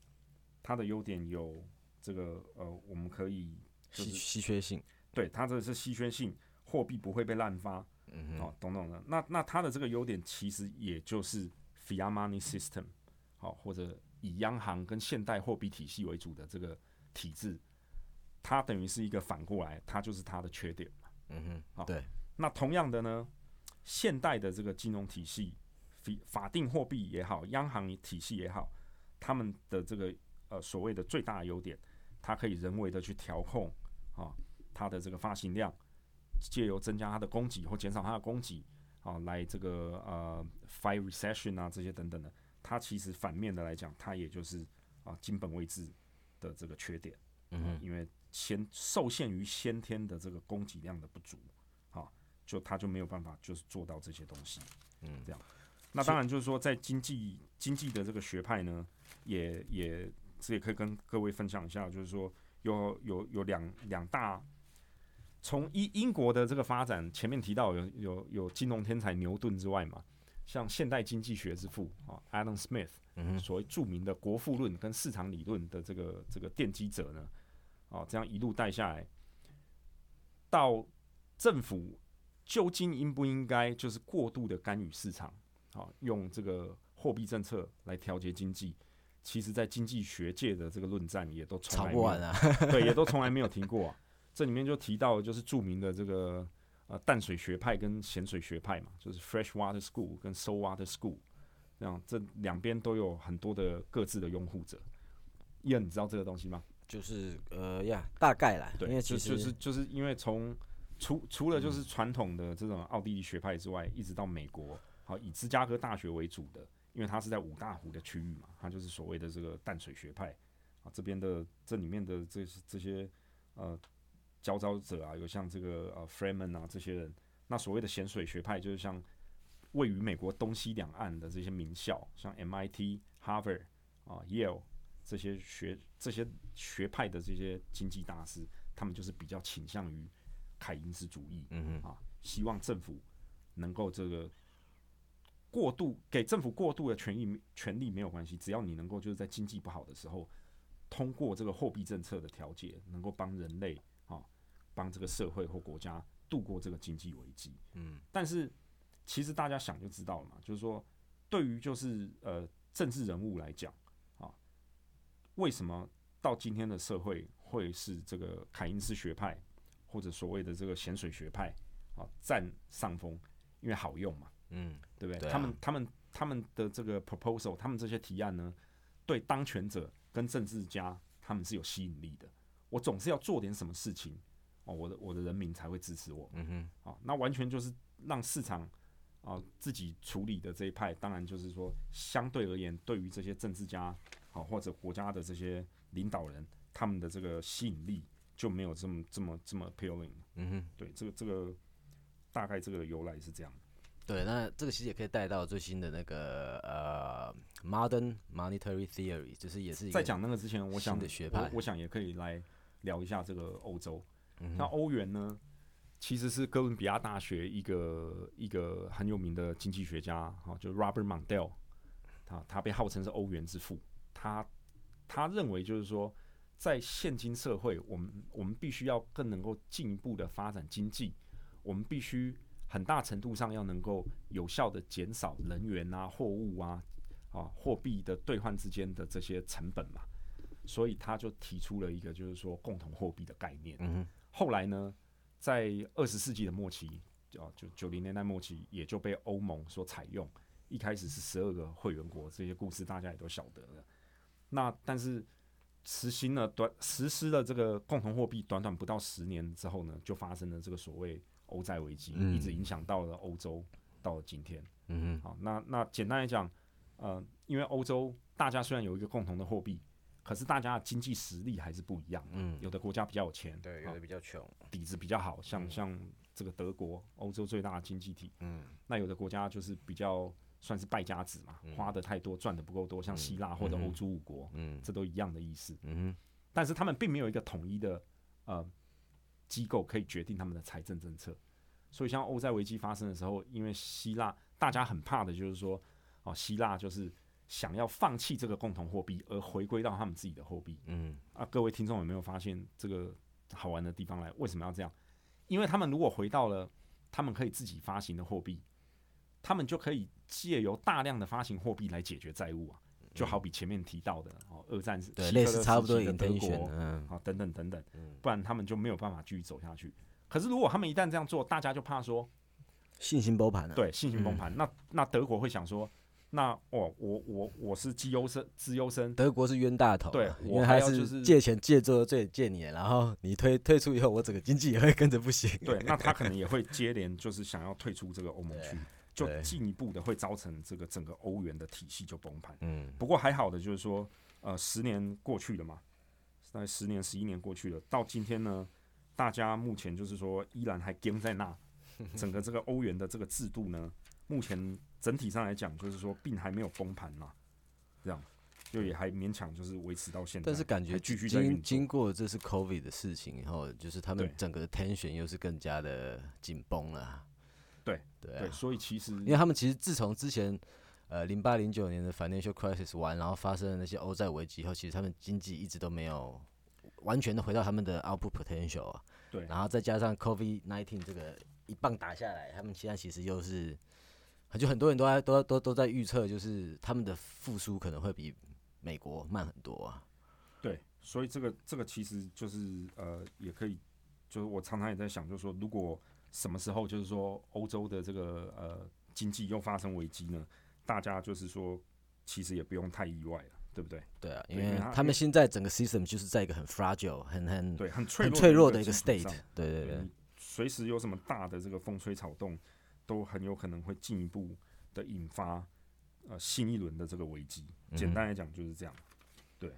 [SPEAKER 1] 它的优点有这个呃，我们可以就
[SPEAKER 2] 稀
[SPEAKER 1] 是
[SPEAKER 2] 稀缺性，
[SPEAKER 1] 对它这是稀缺性，货币不会被滥发，
[SPEAKER 2] 嗯哼，
[SPEAKER 1] 哦，懂懂的。那那它的这个优点其实也就是 fiat money system，好、或者以央行跟现代货币体系为主的这个体制，它等于是一个反过来，它就是它的缺点。
[SPEAKER 2] 嗯
[SPEAKER 1] 好
[SPEAKER 2] 哼，对，
[SPEAKER 1] 那同样的呢，现代的这个金融体系，法法定货币也好，央行体系也好，他们的这个呃所谓的最大的优点，它可以人为的去调控啊它的这个发行量，借由增加它的供给或减少它的供给啊，来这个呃 fight recession 啊这些等等的，它其实反面的来讲，它也就是啊金本位制的这个缺点。
[SPEAKER 2] 嗯，
[SPEAKER 1] 因为先受限于先天的这个供给量的不足，啊，就它就没有办法就是做到这些东西，
[SPEAKER 2] 嗯，
[SPEAKER 1] 这样。那当然就是说，在经济经济的这个学派呢，也也这也可以跟各位分享一下，就是说有有有两两大，从英英国的这个发展，前面提到有有有金融天才牛顿之外嘛，像现代经济学之父啊，Adam Smith，
[SPEAKER 2] 嗯，
[SPEAKER 1] 所谓著名的国富论跟市场理论的这个这个奠基者呢，啊，这样一路带下来，到政府究竟应不应该就是过度的干预市场，啊、用这个货币政策来调节经济，其实在经济学界的这个论战也都从
[SPEAKER 2] 吵
[SPEAKER 1] 来没有
[SPEAKER 2] 不完啊。
[SPEAKER 1] 对，也都从来没有停过、啊。这里面就提到，就是著名的这个呃淡水学派跟咸水学派嘛，就是 fresh water school 跟 salt water school，这样这两边都有很多的各自的拥护者。伊恩，你知道这个东西吗？
[SPEAKER 2] 就是呃呀，大概啦，
[SPEAKER 1] 对，
[SPEAKER 2] 因为其实
[SPEAKER 1] 就就是就是因为从除除了就是传统的这种奥地利学派之外，一直到美国，好以芝加哥大学为主的，因为它是在五大湖的区域嘛，它就是所谓的这个淡水学派啊，这边的这里面的这这些呃佼佼者啊，有像这个呃 Freeman 啊这些人，那所谓的咸水学派就是像位于美国东西两岸的这些名校，像 MIT、Harvard 啊、Yale 这些学这些学派的这些经济大师，他们就是比较倾向于凯因斯主义
[SPEAKER 2] 嗯哼，
[SPEAKER 1] 啊，希望政府能够这个过度给政府过度的权益权利没有关系，只要你能够就是在经济不好的时候，通过这个货币政策的调节，能够帮人类啊，帮这个社会或国家度过这个经济危机。
[SPEAKER 2] 嗯
[SPEAKER 1] 但是其实大家想就知道了嘛，就是说，对于就是呃政治人物来讲啊，为什么到今天的社会会是这个凯因斯学派或者所谓的这个咸水学派啊占上风？因为好用嘛，
[SPEAKER 2] 嗯，
[SPEAKER 1] 对不对？
[SPEAKER 2] 对啊
[SPEAKER 1] 他们他们他们的这个 proposal，他们这些提案呢，对当权者跟政治家他们是有吸引力的。我总是要做点什么事情哦，我的我的人民才会支持我。
[SPEAKER 2] 嗯哼，
[SPEAKER 1] 啊，那完全就是让市场啊自己处理的这一派，当然就是说相对而言，对于这些政治家啊或者国家的这些领导人，他们的这个吸引力就没有这么这么这么 appealing。
[SPEAKER 2] 嗯哼。
[SPEAKER 1] 对，这个这个大概这个由来是这样。
[SPEAKER 2] 对，那这个其实也可以带到最新的那个呃 modern monetary theory，就是也是
[SPEAKER 1] 在讲那个之前，我想
[SPEAKER 2] 的学派
[SPEAKER 1] 我我想也可以来聊一下这个欧洲。那欧元呢，其实是哥伦比亚大学一个一个很有名的经济学家，哈，就 Robert Mundell，他他被号称是欧元之父。他他认为就是说，在现今社会，我们我们必须要更能够进一步的发展经济，我们必须很大程度上要能够有效的减少人员啊、货物啊、啊货币的兑换之间的这些成本嘛。所以他就提出了一个就是说共同货币的概念。
[SPEAKER 2] 嗯，
[SPEAKER 1] 后来呢，在二十世纪的末期，啊，就九零年代末期，也就被欧盟所采用。一开始是十二个会员国，这些故事大家也都晓得了。那但是实行了短实施了这个共同货币，短短不到十年之后呢，就发生了这个所谓欧债危机，
[SPEAKER 2] 嗯
[SPEAKER 1] 一直影响到了欧洲，到了今天。
[SPEAKER 2] 嗯哼，
[SPEAKER 1] 好，那那简单来讲，呃，因为欧洲大家虽然有一个共同的货币，可是大家的经济实力还是不一样。
[SPEAKER 2] 嗯，
[SPEAKER 1] 有的国家比较有钱，
[SPEAKER 2] 对，
[SPEAKER 1] 啊
[SPEAKER 2] 有的比较穷，
[SPEAKER 1] 底子比较好，像像这个德国，欧洲最大的经济体。
[SPEAKER 2] 嗯
[SPEAKER 1] 那有的国家就是比较算是败家子嘛，花的太多，赚的不够多，像希腊或者欧洲五国，
[SPEAKER 2] 嗯
[SPEAKER 1] 这都一样的意思。
[SPEAKER 2] 嗯
[SPEAKER 1] 但是他们并没有一个统一的呃机构可以决定他们的财政政策。所以像欧债危机发生的时候，因为希腊大家很怕的就是说，哦，希腊就是想要放弃这个共同货币，而回归到他们自己的货币。
[SPEAKER 2] 嗯
[SPEAKER 1] 啊，各位听众有没有发现这个好玩的地方来？为什么要这样？因为他们如果回到了他们可以自己发行的货币，他们就可以借由大量的发行货币来解决债务啊，就好比前面提到的哦，二战时
[SPEAKER 2] 对，类
[SPEAKER 1] 希特勒
[SPEAKER 2] 似差不多
[SPEAKER 1] 的德国
[SPEAKER 2] 嗯
[SPEAKER 1] 啊等等等等
[SPEAKER 2] 嗯，
[SPEAKER 1] 不然他们就没有办法继续走下去。可是如果他们一旦这样做，大家就怕说，
[SPEAKER 2] 信心崩盘了，
[SPEAKER 1] 对信心崩盘。那那德国会想说，那哦，我我我是绩优生，资优生，
[SPEAKER 2] 德国是冤大头啊，
[SPEAKER 1] 对
[SPEAKER 2] 因
[SPEAKER 1] 我还
[SPEAKER 2] 为他
[SPEAKER 1] 是
[SPEAKER 2] 借钱借做最借你，然后你退退出以后，我整个经济也会跟着不行。
[SPEAKER 1] 对，那他可能也会 接连就是想要退出这个欧盟区，就进一步的会造成这个整个欧元的体系就崩盘。
[SPEAKER 2] 嗯
[SPEAKER 1] 不过还好的就是说，呃，十年过去了嘛，大概十年、十一年过去了，到今天呢，大家目前就是说依然还跟在那，整个这个欧元的这个制度呢，目前整体上来讲，就是说并还没有崩盘嘛，这样就也还勉强就是维持到现在，
[SPEAKER 2] 但是感觉
[SPEAKER 1] 继续
[SPEAKER 2] 经经过这次 COVID 的事情以后，就是他们整个的 tension 又是更加的紧绷了。
[SPEAKER 1] 对对，所以其实
[SPEAKER 2] 因为他们其实自从之前呃零八零九年的 financial crisis 完，然后发生了那些欧债危机以后，其实他们经济一直都没有完全的回到他们的 output potential 啊。
[SPEAKER 1] 对
[SPEAKER 2] 然后再加上 COVID nineteen 这个一棒打下来，他们现在其实又是，就很多人都在都都都在预测，就是他们的复苏可能会比美国慢很多啊。
[SPEAKER 1] 对，所以这个这个其实就是呃，也可以，就是我常常也在想，就是说，如果什么时候就是说欧洲的这个呃经济又发生危机呢？大家就是说，其实也不用太意外了，对不对？
[SPEAKER 2] 对啊，因
[SPEAKER 1] 为
[SPEAKER 2] 他们现在整个 system 就是在一个很 fragile、很很
[SPEAKER 1] 对，很脆
[SPEAKER 2] 很
[SPEAKER 1] 弱
[SPEAKER 2] 脆弱的一个 state。对对对，
[SPEAKER 1] 随时有什么大的这个风吹草动，都很有可能会进一步的引发呃新一轮的这个危机。简单来讲就是这样。对，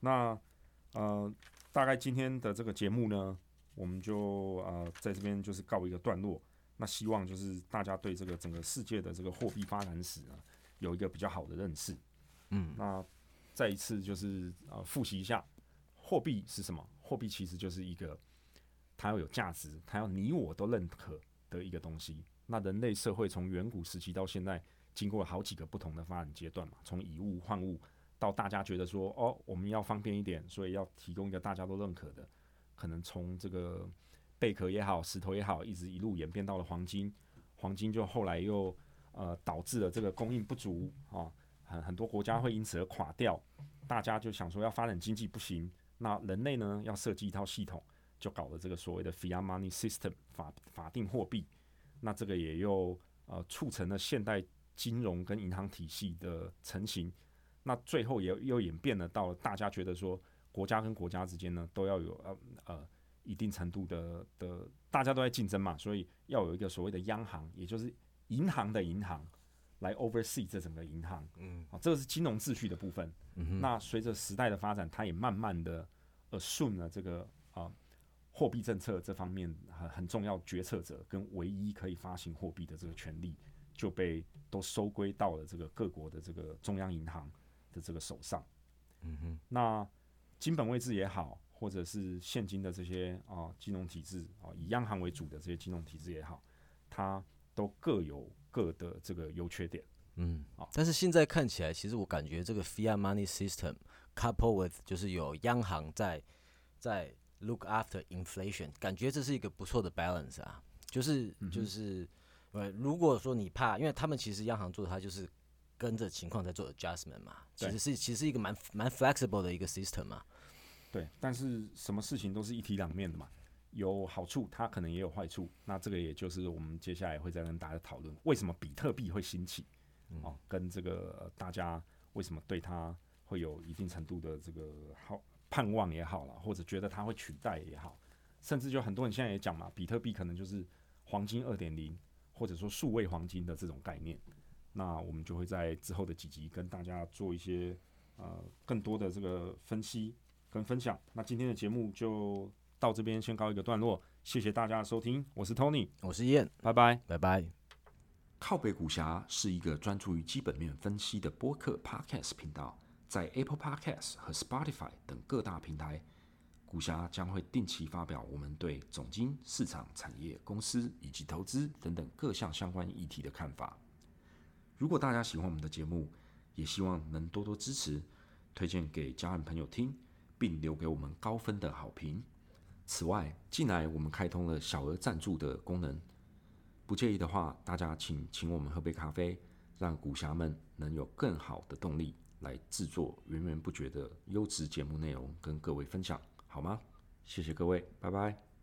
[SPEAKER 1] 那呃，大概今天的这个节目呢，我们就呃在这边就是告一个段落。那希望就是大家对这个整个世界的这个货币发展史呢，有一个比较好的认识。
[SPEAKER 2] 嗯，
[SPEAKER 1] 那再一次就是呃复习一下，货币是什么？货币其实就是一个它要有价值，它要你我都认可的一个东西。那人类社会从远古时期到现在，经过了好几个不同的发展阶段嘛，从以物换物到大家觉得说哦，我们要方便一点，所以要提供一个大家都认可的，可能从这个贝壳也好，石头也好，一直一路演变到了黄金，黄金就后来又呃导致了这个供应不足啊，很很多国家会因此而垮掉，大家就想说要发展经济不行，那人类呢要设计一套系统，就搞了这个所谓的 fiat money system 法法定货币，那这个也又呃促成了现代金融跟银行体系的成型。那最后也又演变了到大家觉得说，国家跟国家之间呢都要有呃呃一定程度的的，大家都在竞争嘛，所以要有一个所谓的央行，也就是银行的银行来 oversee 这整个银行。嗯，好，这个是金融秩序的部分。嗯那随着时代的发展，它也慢慢的呃顺了这个啊货币政策这方面很很重要决策者跟唯一可以发行货币的这个权利就被都收归到了这个各国的这个中央银行。的这个手上，嗯哼，那金本位制也好，或者是现今的这些啊金融体制啊，以央行为主的这些金融体制也好，它都各有各的这个优缺点，
[SPEAKER 2] 嗯，啊，但是现在看起来，其实我感觉这个 fiat money system coupled with 就是有央行在在 look after inflation，感觉这是一个不错的 balance 啊，就是就是，呃，如果说你怕，因为他们其实央行做的，它就是。跟着情况在做 adjustment 嘛，其实是其实是一个蛮蛮 flexible 的一个 system 嘛。
[SPEAKER 1] 对，但是什么事情都是一体两面的嘛，有好处，它可能也有坏处。那这个也就是我们接下来会再跟大家讨论，为什么比特币会兴起，哦，跟这个大家为什么对它会有一定程度的这个好盼望也好了，或者觉得它会取代也好，甚至就很多人现在也讲嘛，比特币可能就是黄金二点零，或者说数位黄金的这种概念。那我们就会在之后的几集跟大家做一些呃更多的这个分析跟分享。那今天的节目就到这边先告一个段落，谢谢大家的收听，我是 Tony，
[SPEAKER 2] 我是燕，
[SPEAKER 1] 拜拜，
[SPEAKER 2] 拜拜。
[SPEAKER 1] 靠北股侠是一个专注于基本面分析的播客 Podcast 频道，在 Apple Podcast 和 Spotify 等各大平台，股侠将会定期发表我们对总经、市场、产业、公司以及投资等等各项相关议题的看法。如果大家喜欢我们的节目，也希望能多多支持，推荐给家人朋友听，并留给我们高分的好评。此外，近来我们开通了小额赞助的功能，不介意的话，大家请请我们喝杯咖啡，让股侠们能有更好的动力来制作源源不绝的优质节目内容跟各位分享，好吗？谢谢各位，拜拜。